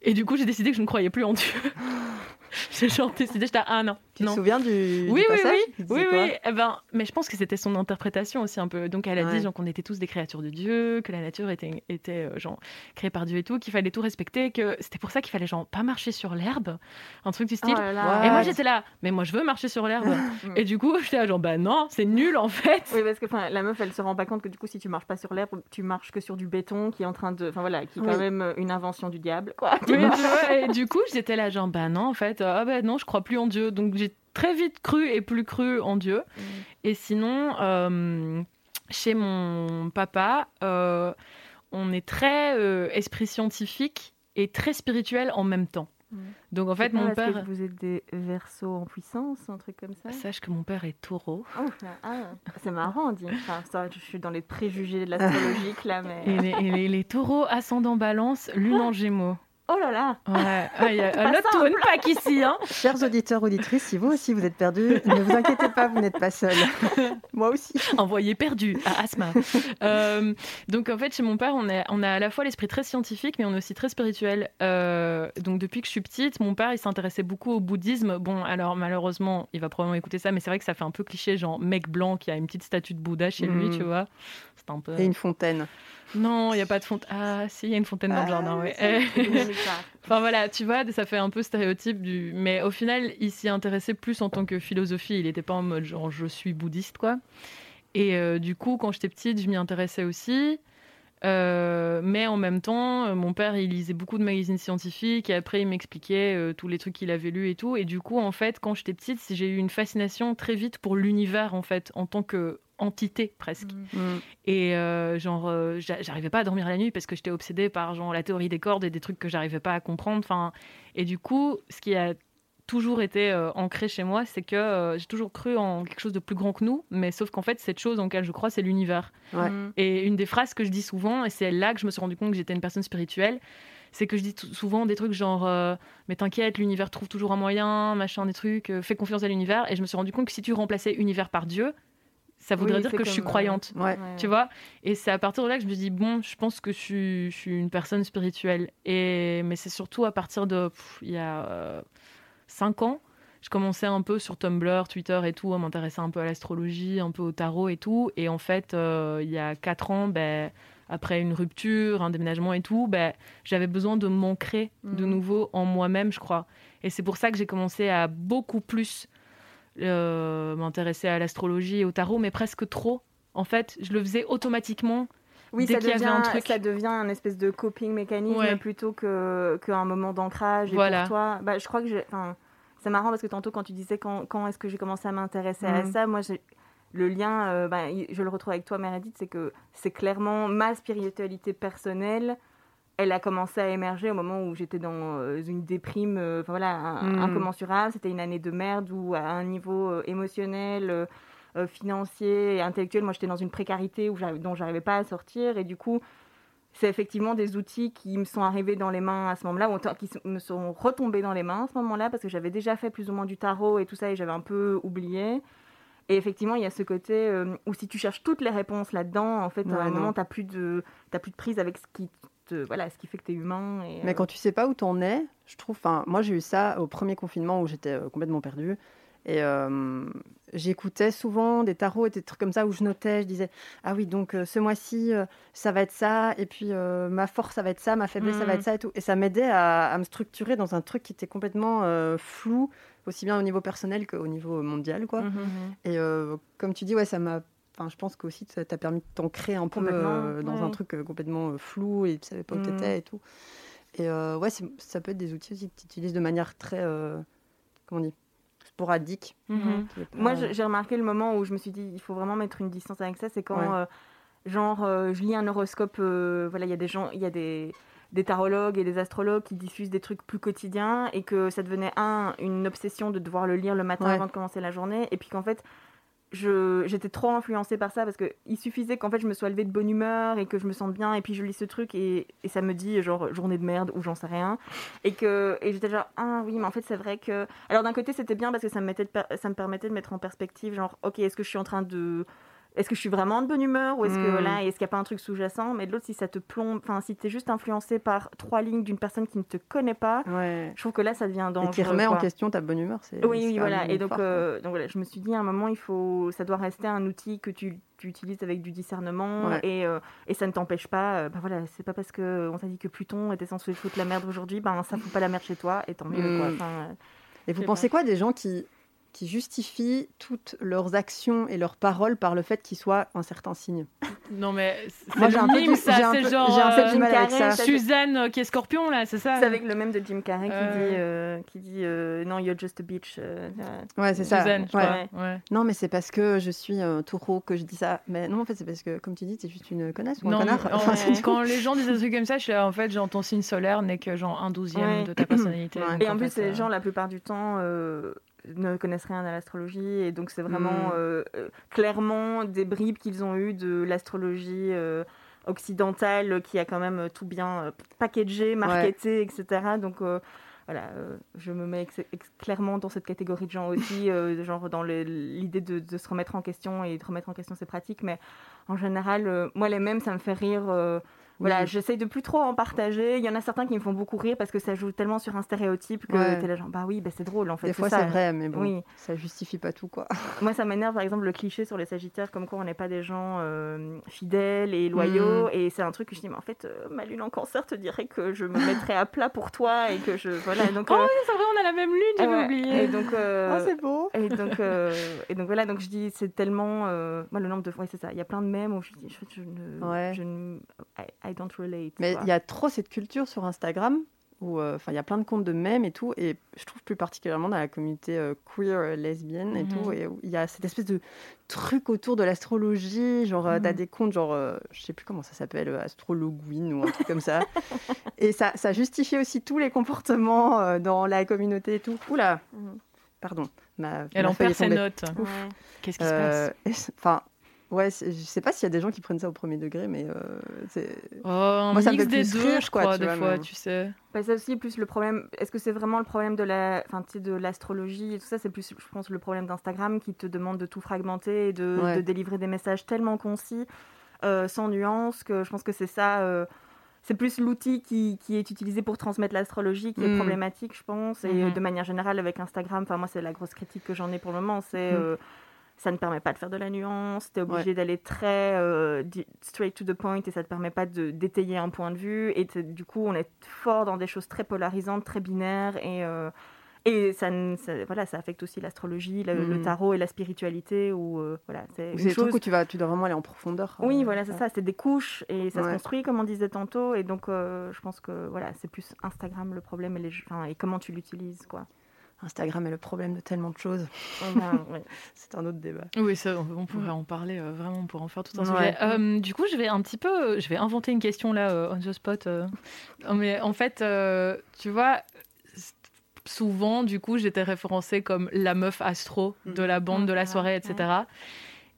Et du coup, j'ai décidé que je ne croyais plus en Dieu. j'ai genre décidé, j'étais ah non. Tu te souviens du, oui, passage Oui, oui, oui. Eh ben, mais je pense que c'était son interprétation aussi un peu. Donc elle a dit genre qu'on était tous des créatures de Dieu, que la nature était, était euh, genre créée par Dieu et tout, qu'il fallait tout respecter, que c'était pour ça qu'il fallait genre pas marcher sur l'herbe, un truc du style. Oh et moi j'étais là, mais moi je veux marcher sur l'herbe. et du coup j'étais là genre bah non, c'est nul en fait. Oui parce que la meuf elle se rend pas compte que du coup si tu marches pas sur l'herbe, tu marches que sur du béton qui est en train de, enfin voilà, qui est quand même euh, une invention du diable quoi. Oui, et du coup j'étais là genre bah non en fait, ah bah non je crois plus en Dieu, donc j'ai très vite cru et plus cru en Dieu. Mm. Et sinon, euh, chez mon papa, euh, on est très euh, esprit scientifique et très spirituel en même temps. Mm. Donc en fait, mon père. Que vous êtes des versos en puissance, un truc comme ça? Sache que mon père est taureau. Oh, ah, c'est marrant, dit. Enfin, je suis dans les préjugés de l'astrologie là, mais. Et les, et les taureaux ascendant balance, lune en gémeaux. Oh là là Ouais, il y a un autre pack ici. Hein. Chers auditeurs, auditrices, si vous aussi vous êtes perdus, ne vous inquiétez pas, vous n'êtes pas seuls. Moi aussi. Envoyé perdu à Asma. Euh, donc en fait, chez mon père, on, est, on a à la fois l'esprit très scientifique, mais on est aussi très spirituel. Euh, donc depuis que je suis petite, mon père, il s'intéressait beaucoup au bouddhisme. Bon, alors malheureusement, il va probablement écouter ça, mais c'est vrai que ça fait un peu cliché, genre mec blanc qui a une petite statue de Bouddha chez lui, mm. tu vois. C'est un peu... Et une fontaine. Non, il n'y a pas de fontaine. Ah, si, il y a une fontaine dans le jardin, oui. enfin voilà, tu vois, ça fait un peu stéréotype du. Mais au final, il s'y intéressait plus en tant que philosophie. Il n'était pas en mode genre je suis bouddhiste, quoi. Et euh, du coup, quand j'étais petite, je m'y intéressais aussi. Euh, mais en même temps, euh, mon père, il lisait beaucoup de magazines scientifiques et après, il m'expliquait tous les trucs qu'il avait lus et tout. Et du coup, en fait, quand j'étais petite, j'ai eu une fascination très vite pour l'univers, en fait, en tant que entité presque. Mm. Mm. Et euh, genre, euh, j'arrivais pas à dormir la nuit parce que j'étais obsédée par genre la théorie des cordes et des trucs que j'arrivais pas à comprendre. Enfin, et du coup, ce qui a toujours été euh, ancré chez moi, c'est que j'ai toujours cru en quelque chose de plus grand que nous, mais sauf qu'en fait, cette chose en laquelle je crois, c'est l'univers. Mm. Et une des phrases que je dis souvent, et c'est là que je me suis rendu compte que j'étais une personne spirituelle, c'est que je dis souvent des trucs genre mais t'inquiète l'univers trouve toujours un moyen machin des trucs fais confiance à l'univers et je me suis rendu compte que si tu remplaçais univers par Dieu ça voudrait dire que je suis croyante. Tu vois Et c'est à partir de là que je me dis, bon, je pense que je suis, une personne spirituelle. Et, mais c'est surtout à partir de, il y a 5 euh, ans, je commençais un peu sur Tumblr, Twitter et tout, à m'intéresser un peu à l'astrologie, un peu au tarot et tout. Et en fait, euh, il y a 4 ans, ben, après une rupture, un déménagement et tout, ben, j'avais besoin de m'ancrer de mmh. nouveau en moi-même, je crois. Et c'est pour ça que j'ai commencé à beaucoup plus euh, m'intéresser à l'astrologie et au tarot, mais presque trop. En fait, je le faisais automatiquement. Oui, dès ça, devient, un truc. ça devient un espèce de coping mécanisme plutôt qu'un moment d'ancrage. Voilà. Pour toi, bah, je crois que c'est marrant parce que tantôt, quand tu disais quand, quand est-ce que j'ai commencé à m'intéresser à mm. ça, moi, le lien, euh, bah, je le retrouve avec toi, Meredith, c'est que c'est clairement ma spiritualité personnelle elle a commencé à émerger au moment où j'étais dans euh, une déprime euh, enfin voilà, hmm. incommensurable. C'était une année de merde où, à un niveau euh, émotionnel, financier et intellectuel, moi j'étais dans une précarité où dont j'arrivais pas à sortir. Et du coup, c'est effectivement des outils qui me sont arrivés dans les mains à ce moment-là, ou qui me sont retombés dans les mains à ce moment-là, parce que j'avais déjà fait plus ou moins du tarot et tout ça, et j'avais un peu oublié. Et effectivement, il y a ce côté où si tu cherches toutes les réponses là-dedans, en fait, à un moment, tu n'as plus, de, plus de prise avec ce qui voilà, ce qui fait que tu es humain. Et, Mais quand tu sais pas où tu en es, je trouve. Enfin, moi, j'ai eu ça au premier confinement où j'étais euh, complètement perdue. Et euh, j'écoutais souvent des tarots et des trucs comme ça où je notais, je disais Ah oui, donc euh, ce mois-ci, ça va être ça, et puis ma force, ça va être ça, ma faiblesse, ça va être mmh. ça et tout. Et ça m'aidait à, me structurer dans un truc qui était complètement flou, aussi bien au niveau personnel qu'au niveau mondial. quoi. Mmh, mmh, et comme tu dis, ouais, ça m'a je pense qu'aussi, ça t'a permis de t'ancrer un peu euh, dans un truc euh, complètement euh, flou et tu savais pas où tu étais mmh. et tout. Et ouais, ça peut être des outils aussi que tu utilises de manière très, comment on dit, sporadique. Mmh. Moi, j'ai remarqué le moment où je me suis dit, il faut vraiment mettre une distance avec ça, c'est quand, genre, je lis un horoscope, voilà, il y a des gens, il y a des des tarologues et des astrologues qui diffusent des trucs plus quotidiens et que ça devenait un une obsession de devoir le lire le matin avant de commencer la journée et puis qu'en fait j'étais trop influencée par ça parce qu'il suffisait qu'en fait je me sois levée de bonne humeur et que je me sente bien et puis je lis ce truc et, et ça me dit genre journée de merde ou j'en sais rien. Et que et j'étais genre ah oui mais en fait c'est vrai que alors d'un côté c'était bien parce que ça me mettait ça me permettait de mettre en perspective genre ok est-ce que je suis en train de est-ce que je suis vraiment de bonne humeur ou est-ce que là, hmm. est-ce qu'il n'y a pas un truc sous-jacent? Mais de l'autre, si ça te plombe, enfin, si tu es juste influencé par trois lignes d'une personne qui ne te connaît pas, je trouve que là, ça devient dangereux. Et qui remet en question ta bonne humeur. C'est, oui, oui, voilà. Et donc, euh, donc voilà, je me suis dit à un moment, il faut, ça doit rester un outil que tu, tu utilises avec du discernement et, euh, et, ça ne t'empêche pas. Euh, ben voilà, c'est pas parce qu'on t'a dit que Pluton était censé foutre la merde aujourd'hui, ben ça fout pas la merde chez toi et tant mieux. Quoi. Hmm. et vous pensez quoi des gens qui qui justifient toutes leurs actions et leurs paroles par le fait qu'ils soient un certain signe. Non mais moi j'ai un peu ça, c'est genre j'ai un peu avec ça. Suzanne euh, qui est Scorpion là, c'est ça C'est avec le même de Jim Carrey qui dit euh, qui dit euh, non you're just a bitch. ouais c'est ça. Suzanne, ouais. Ouais. Non mais c'est parce que je suis un taureau que je dis ça. Mais non en fait c'est parce que comme tu dis t'es juste une connasse ou un connard. quand les gens disent des trucs comme ça, je suis là, en fait genre ton signe solaire n'est que genre un douzième de ta personnalité. et en, plus les gens la plupart du temps ne connaissent rien à l'astrologie et donc c'est vraiment hmm. euh, euh, clairement des bribes qu'ils ont eues de l'astrologie euh, occidentale qui a quand même tout bien packagé, marketé, etc. Donc voilà, je me mets clairement dans cette catégorie de gens aussi, genre dans l'idée de, de, se remettre en question et de remettre en question ses pratiques. Mais en général, moi les mêmes, ça me fait rire voilà, j'essaye de plus trop en partager. Il y en a certains qui me font beaucoup rire parce que ça joue tellement sur un stéréotype que tu t'es là genre bah oui, bah c'est drôle en fait. Des fois c'est vrai, mais bon, oui. ça justifie pas tout quoi. Moi ça m'énerve par exemple le cliché sur les Sagittaires comme quoi on n'est pas des gens euh, fidèles et loyaux mm. et c'est un truc que je dis mais en fait euh, ma lune en cancer te dirait que je me mettrais à plat pour toi et que je voilà donc. Oh euh, oui c'est vrai on a la même lune j'avais oublié. Et donc oh, c'est beau. Et donc et donc voilà donc je dis c'est tellement moi le nombre de fois c'est ça il y a plein de mèmes où je dis je, je ne, je ne I don't relate. Mais il y a trop cette culture sur Instagram où euh, enfin il y a plein de comptes de mèmes et tout et je trouve plus particulièrement dans la communauté euh, queer euh, lesbienne et tout mhm. et il y a cette espèce de truc autour de l'astrologie genre tu as mhm. des comptes genre je sais plus comment ça s'appelle astrologuine ou un truc comme ça et ça ça justifie aussi tous les comportements dans la communauté et tout oula mhm. pardon ma elle en perd ses notes qu'est-ce qui se passe? Enfin Ouais, je sais pas s'il y a des gens qui prennent ça au premier degré, mais euh, c'est. Oh, Moi, ça me fait des deux, rire, je crois, des fois, tu sais. Bah, ça aussi, plus le problème. Est-ce que c'est vraiment le problème de la, enfin, de l'astrologie et tout ça C'est plus, je pense, le problème d'Instagram qui te demande de tout fragmenter et de, de délivrer des messages tellement concis, euh, sans nuance, que je pense que c'est ça. Euh, c'est plus l'outil qui, qui, est utilisé pour transmettre l'astrologie qui est mm. problématique, je pense. Et mm-hmm. de manière générale, avec Instagram, enfin, moi, c'est la grosse critique que j'en ai pour le moment. C'est. Mm ça ne permet pas de faire de la nuance, tu es obligé d'aller très euh, straight to the point et ça ne te permet pas de d'étayer un point de vue. Et du coup, on est fort dans des choses très polarisantes, très binaires et, euh, et ça, voilà, ça affecte aussi l'astrologie, le, mm. tarot et la spiritualité. Ou, euh, voilà, c'est des choses où tu, vas, tu dois vraiment aller en profondeur. Oui, voilà, c'est ça, c'est des couches et ça se construit, comme on disait tantôt. Et donc, je pense que voilà, c'est plus Instagram le problème et, les, et comment tu l'utilises. quoi. Instagram est le problème de tellement de choses. C'est un autre débat. Oui, ça, on pourrait en parler euh, vraiment, pour en faire tout un sujet. Euh, du coup, je vais un petit peu, je vais inventer une question là, euh, on the spot. mais en fait, tu vois, souvent, du coup, j'étais référencée comme la meuf astro de la bande, de la soirée, etc.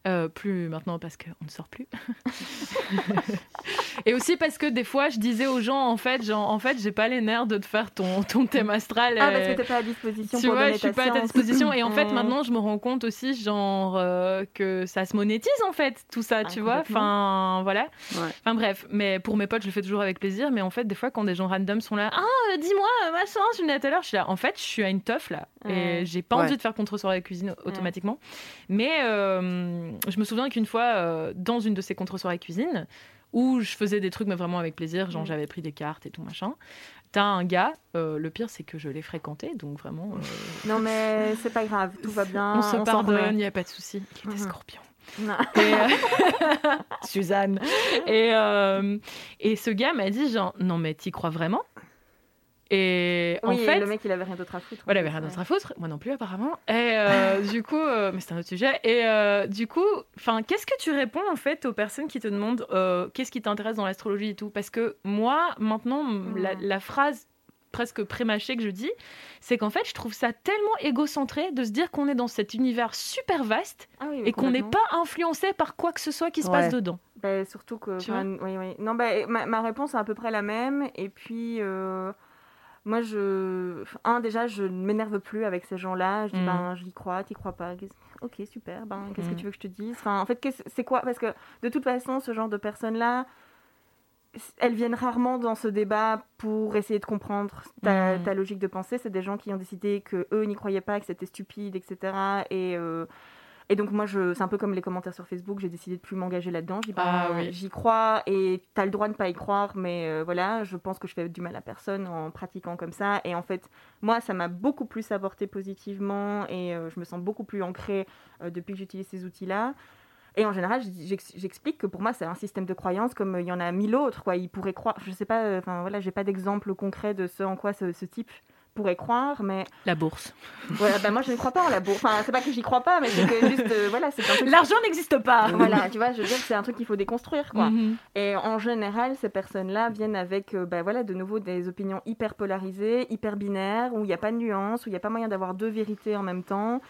Euh, plus maintenant parce qu'on ne sort plus. et aussi parce que des fois, je disais aux gens, en fait, genre, en fait, j'ai pas les nerfs de te faire ton, ton thème astral. Ah, parce que t'es pas à disposition. Tu vois, je suis pas à ta disposition. Et en fait, maintenant, je me rends compte aussi, genre, euh, que ça se monétise, en fait, tout ça, ah, tu vois. Enfin, voilà. Enfin, bref. Mais pour mes potes, je le fais toujours avec plaisir. Mais en fait, des fois, quand des gens random sont là, ah, euh, dis-moi, machin, je suis tout à l'heure, je suis là, en fait, je suis à une teuf, là. Et j'ai pas envie de faire contre sur la cuisine automatiquement. Mais je me souviens qu'une fois, euh, dans une de ces contre-soirées cuisine, où je faisais des trucs, mais vraiment avec plaisir, genre mm. j'avais pris des cartes et tout machin. T'as un gars, euh, le pire c'est que je l'ai fréquenté, donc vraiment. Euh, non mais c'est pas grave, tout va bien. On se pardonne, il n'y a pas de souci. Il était mm-hmm. scorpion. Suzanne. Et, et ce gars m'a dit genre, non mais t'y crois vraiment? Et en fait, le mec, il avait rien d'autre à foutre. Ouais, il avait rien d'autre à foutre. Moi non plus, apparemment. Et euh, du coup, euh, mais c'est un autre sujet. Et euh, du coup, enfin, qu'est-ce que tu réponds en fait aux personnes qui te demandent qu'est-ce qui t'intéresse dans l'astrologie et tout? Parce que moi, maintenant, la, phrase presque prémâché que je dis, c'est qu'en fait, je trouve ça tellement égocentré de se dire qu'on est dans cet univers super vaste Ah oui, et qu'on n'est pas influencé par quoi que ce soit qui se Ouais. passe dedans. Bah, surtout que. Tu oui, oui. Non, bah, ma, ma réponse est à peu près la même. Et puis, euh, moi, je. Un, déjà, je ne m'énerve plus avec ces gens-là. Je dis, Mm. ben, j'y crois, t'y crois pas. Ok, super. Ben, qu'est-ce Mm. que tu veux que je te dise? Enfin, en fait, c'est quoi? Parce que de toute façon, ce genre de personnes-là. Elles viennent rarement dans ce débat pour essayer de comprendre ta, Mm. ta logique de pensée. C'est des gens qui ont décidé que eux n'y croyaient pas, que c'était stupide, etc. Et, euh, et donc moi, je, c'est un peu comme les commentaires sur Facebook. J'ai décidé de plus m'engager là-dedans. Bah, Ah oui. j'y crois et t'as le droit de pas y croire, mais euh, voilà, je pense que je fais du mal à personne en pratiquant comme ça. Et en fait, moi, ça m'a beaucoup plus apporté positivement et euh, je me sens beaucoup plus ancrée euh, depuis que j'utilise ces outils-là. Et en général, j'ex- j'explique que pour moi, c'est un système de croyance comme il y en a mille autres. Quoi. Il pourrait croire, je sais pas, enfin voilà, j'ai pas d'exemple concret de ce en quoi ce, ce type pourrait croire, mais La bourse. voilà, bah moi je ne crois pas en la bourse. Enfin, c'est pas que j'y crois pas, mais c'est que juste, euh, voilà, c'est un truc. L'argent n'existe pas. Voilà, tu vois, je veux dire, c'est un truc qu'il faut déconstruire, quoi. Mhm. Et en général, ces personnes-là viennent avec, euh, bah, voilà, de nouveau des opinions hyper polarisées, hyper binaires, où il n'y a pas de nuance, où il n'y a pas moyen d'avoir deux vérités en même temps.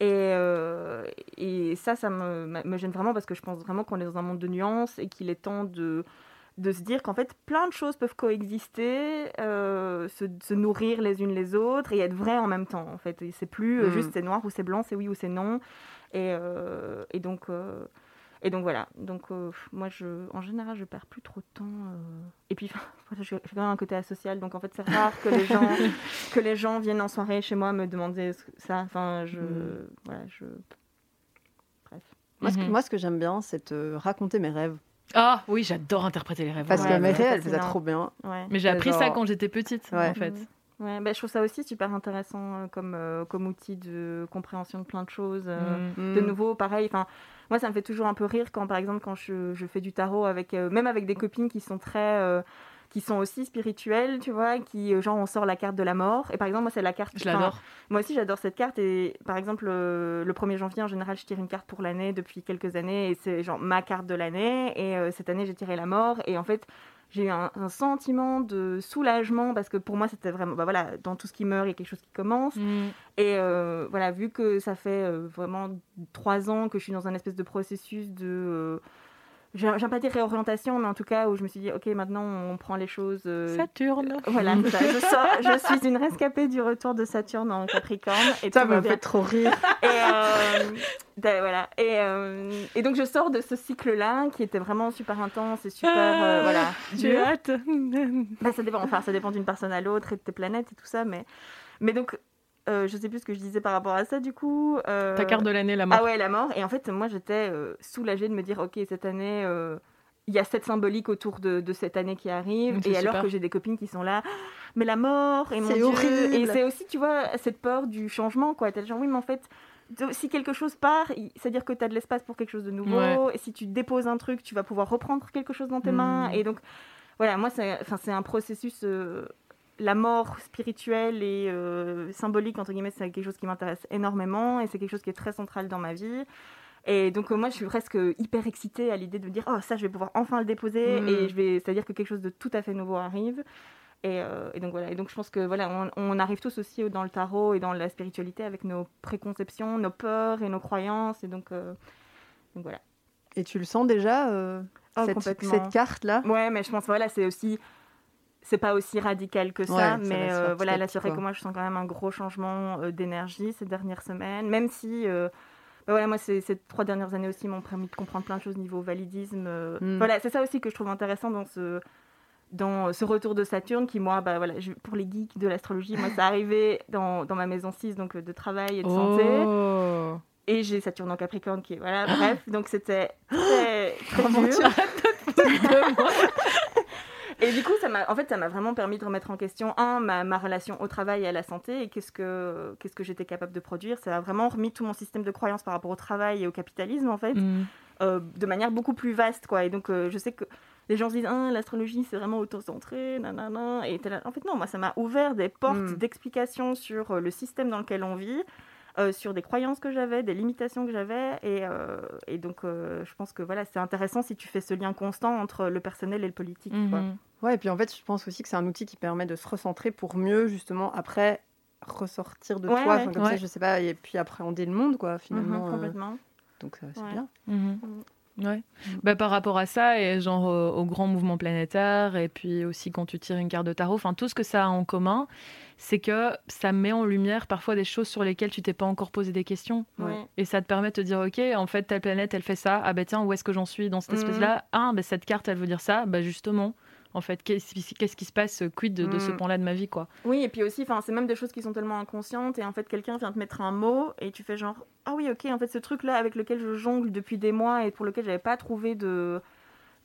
Et, euh, et ça, ça me, me gêne vraiment parce que je pense vraiment qu'on est dans un monde de nuances et qu'il est temps de, de se dire qu'en fait, plein de choses peuvent coexister, euh, se, se nourrir les unes les autres et être vraies en même temps, en fait. C'est plus euh, Mm. juste c'est noir ou c'est blanc, c'est oui ou c'est non. Et, euh, et donc... euh, et donc voilà, donc euh, moi je, en général je perds plus trop de temps. euh. Et puis voilà, j'ai quand même un côté asocial, donc en fait c'est rare que les gens que les gens viennent en soirée chez moi me demander ça. Enfin je Mm. voilà je bref. Moi, ce que, Mhm. moi, ce que j'aime bien, c'est te raconter mes rêves. Ah oui, j'adore interpréter les rêves. Parce Ouais, que mes c'est rêves, elles faisaient fascinant. trop bien. Ouais. Mais j'ai appris ça quand j'étais petite, Ouais. en fait. Mhm. Ouais, bah, je trouve ça aussi super intéressant euh, comme, euh, comme outil de compréhension de plein de choses. euh. Mhm. De Mm. nouveau, pareil, enfin, moi ça me fait toujours un peu rire quand, par exemple, quand je, je fais du tarot avec, euh, même avec des copines qui sont très, euh, qui sont aussi spirituelles, tu vois, qui, euh, genre, on sort la carte de la mort. Et par exemple, moi c'est la carte. Je l'adore. Moi aussi j'adore cette carte et, par exemple, euh, le 1er janvier, en général, je tire une carte pour l'année depuis quelques années et c'est genre ma carte de l'année. Et euh, cette année, j'ai tiré la mort et en fait. J'ai eu un, un sentiment de soulagement parce que pour moi c'était vraiment bah voilà dans tout ce qui meurt il y a quelque chose qui commence Mhm. et euh, voilà, vu que ça fait euh, vraiment trois ans que je suis dans un espèce de processus de. euh, J'aime j'aime pas dire réorientation, mais en tout cas où je me suis dit, ok, maintenant on prend les choses. euh, Saturne. Voilà, c'est ça. Je, sors- je suis une rescapée du retour de Saturne en Capricorne. Et Ça me fait trop rire. Et, euh, da- voilà. Et, euh, et donc je sors de ce cycle-là qui était vraiment super intense et super. euh, Ah, voilà. J'ai dur. hâte. Bah, ça dépend, enfin, ça dépend d'une personne à l'autre et de tes planètes et tout ça, mais, mais donc, euh, je sais plus ce que je disais par rapport à ça, du coup. euh, Ta carte de l'année, la mort. Ah ouais, la mort. Et en fait, moi, j'étais euh, soulagée de me dire, ok, cette année, euh, il y a cette symbolique autour de, de cette année qui arrive. Et alors que j'ai des copines qui sont là, mais la mort, et mon C'est Dieu. horrible. Et c'est aussi, tu vois, cette peur du changement, quoi. T'es genre, oui, mais en fait, si quelque chose part, c'est-à-dire que tu as de l'espace pour quelque chose de nouveau. Ouais. Et si tu déposes un truc, tu vas pouvoir reprendre quelque chose dans tes Mm. mains. Et donc, voilà, moi, c'est enfin, c'est un processus. euh, la mort spirituelle et euh, symbolique, entre guillemets, c'est quelque chose qui m'intéresse énormément et c'est quelque chose qui est très central dans ma vie. Et donc, euh, moi, je suis presque hyper excitée à l'idée de me dire, oh, ça, je vais pouvoir enfin le déposer Mm. et je vais, c'est-à-dire que quelque chose de tout à fait nouveau arrive. Et, euh, et donc voilà. Et donc je pense que voilà, on, on arrive tous aussi dans le tarot et dans la spiritualité avec nos préconceptions, nos peurs et nos croyances. Et donc, euh, donc voilà. Et tu le sens déjà, Oh, cette, cette carte-là? Ouais, mais je pense voilà, c'est aussi c'est pas aussi radical que ça, Ouais, ça mais euh, voilà, là c'est vrai que moi je sens quand même un gros changement euh, d'énergie ces dernières semaines, même si euh, bah voilà, moi ces, ces trois dernières années aussi m'ont permis de comprendre plein de choses niveau validisme. euh, Mm. Voilà, c'est ça aussi que je trouve intéressant dans ce dans ce retour de Saturne qui moi bah voilà, je- pour les geeks de l'astrologie, moi ça arrivé dans, dans ma maison 6 donc de travail et de santé. Oh. Et j'ai Saturne en Capricorne qui est voilà, bref, donc c'était très, très dur. Et du coup, ça m'a, en fait, ça m'a vraiment permis de remettre en question un ma, ma relation au travail et à la santé et qu'est-ce que qu'est-ce que j'étais capable de produire. Ça a vraiment remis tout mon système de croyances par rapport au travail et au capitalisme en fait, Mm. euh, de manière beaucoup plus vaste quoi. Et donc, euh, je sais que les gens se disent ah, l'astrologie c'est vraiment auto-centré, nanana. Et là- en fait non, moi ça m'a ouvert des portes Mm. d'explication sur euh, le système dans lequel on vit. euh, sur des croyances que j'avais, des limitations que j'avais, et, euh, et donc euh, je pense que voilà, c'est intéressant si tu fais ce lien constant entre le personnel et le politique. quoi. Mhm. Ouais, et puis en fait, je pense aussi que c'est un outil qui permet de se recentrer pour mieux, justement, après ressortir de toi, comme ça, je sais pas, et puis appréhender le monde, quoi, finalement. Mhm, complètement. donc c'est bien. Mhm. Ouais. Mm. Bah, par rapport à ça, et genre au, grand mouvement planétaire, et puis aussi quand tu tires une carte de tarot, enfin tout ce que ça a en commun, c'est que ça met en lumière parfois des choses sur lesquelles tu t'es pas encore posé des questions. Et ça te permet de te dire, ok, en fait, telle planète, elle fait ça, ah bah tiens, où est-ce que j'en suis dans cette espèce-là? Ah, bah cette carte, elle veut dire ça, bah justement en fait Qu'est-ce qui se passe Quid de, ce mm. point-là de ma vie, quoi Oui, et puis aussi, c'est même des choses qui sont tellement inconscientes, et en fait, quelqu'un vient te mettre un mot, et tu fais genre, ah oui, ok, en fait, ce truc-là avec lequel je jongle depuis des mois, et pour lequel j'avais pas trouvé de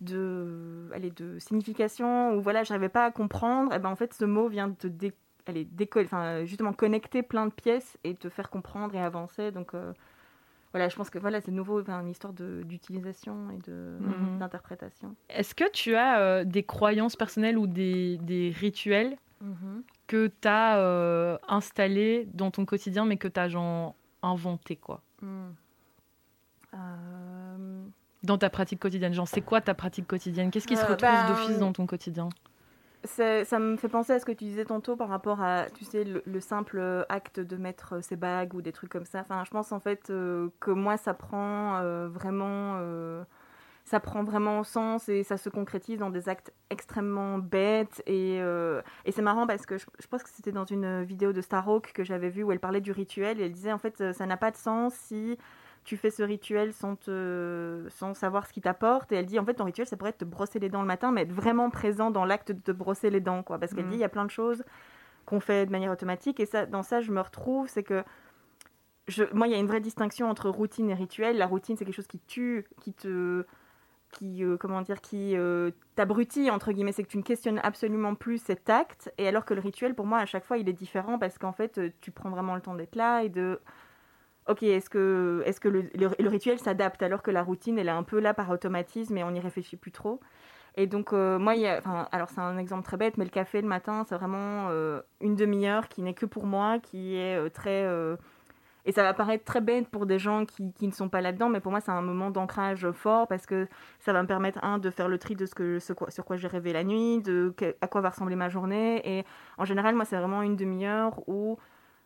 de, allez, de signification, ou voilà, j'arrivais pas à comprendre, et ben en fait, ce mot vient te dé, allez, enfin, justement connecter plein de pièces et te faire comprendre et avancer. Donc, euh, voilà, je pense que voilà, c'est nouveau, une histoire d'utilisation et mhm. d'interprétation. Est-ce que tu as euh, des croyances personnelles ou des, des rituels mhm. que tu as euh, installés dans ton quotidien, mais que tu as genre inventé quoi hmm. euh, Dans ta pratique quotidienne, genre c'est quoi ta pratique quotidienne? Qu'est-ce qui se retrouve bah, d'office dans ton quotidien? Ça me fait penser à ce que tu disais tantôt par rapport à, tu sais, le, simple acte de mettre ses bagues ou des trucs comme ça. Enfin, je pense en fait euh, que moi, ça prend euh, vraiment, euh, ça prend vraiment sens et ça se concrétise dans des actes extrêmement bêtes. Et, et c'est marrant parce que je, je pense que c'était dans une vidéo de Starhawk que j'avais vue où elle parlait du rituel et elle disait en fait, ça n'a pas de sens si tu fais ce rituel sans, te, sans savoir ce qu'il t'apporte. Et elle dit, en fait, ton rituel, ça pourrait être te brosser les dents le matin, mais être vraiment présent dans l'acte de te brosser les dents. Quoi. Parce qu'elle dit, mm. il y a plein de choses qu'on fait de manière automatique. Et ça, dans ça, je me retrouve, c'est que je, moi, il y a une vraie distinction entre routine et rituel. La routine, c'est quelque chose qui tue, qui te qui euh, comment dire qui euh, t'abrutit entre guillemets c'est que tu ne questionnes absolument plus cet acte et alors que le rituel pour moi à chaque fois il est différent parce qu'en fait euh, tu prends vraiment le temps d'être là et de ok, est-ce que, est que le, rituel s'adapte alors que la routine, elle est un peu là par automatisme et on n'y réfléchit plus trop? Et donc, euh, moi, y a, alors c'est un exemple très bête, mais le café le matin, c'est vraiment euh, une demi-heure qui n'est que pour moi, qui est euh, très. et ça va paraître très bête pour des gens qui, ne sont pas là-dedans, mais pour moi, c'est un moment d'ancrage fort parce que ça va me permettre, un, de faire le tri de ce que, sur quoi j'ai rêvé la nuit, de à quoi va ressembler ma journée. Et en général, moi, c'est vraiment une demi-heure où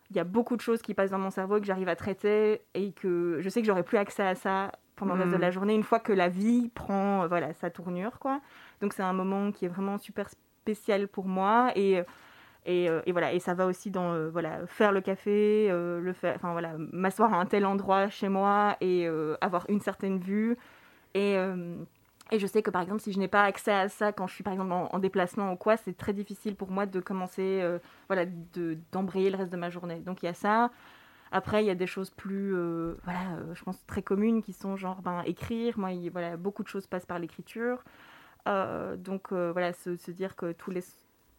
il y a beaucoup de choses qui passent dans mon cerveau que j'arrive à traiter et que je sais que j'aurai plus accès à ça pendant le reste de la mm. journée une fois que la vie prend euh, voilà sa tournure quoi. Donc c'est un moment qui est vraiment super spécial pour moi et et, euh, et, voilà et ça va aussi dans euh, voilà faire le café le faire enfin voilà m'asseoir à un tel endroit chez moi et avoir une certaine vue et et je sais que par exemple, si je n'ai pas accès à ça quand je suis par exemple en, déplacement ou quoi, c'est très difficile pour moi de commencer, euh, voilà, d'embrayer le reste de ma journée. Donc il y a ça. Après, il y a des choses plus, euh, voilà, euh, je pense très communes qui sont genre ben, écrire. Moi, voilà, beaucoup de choses passent par l'écriture. donc voilà, se, dire que tous les,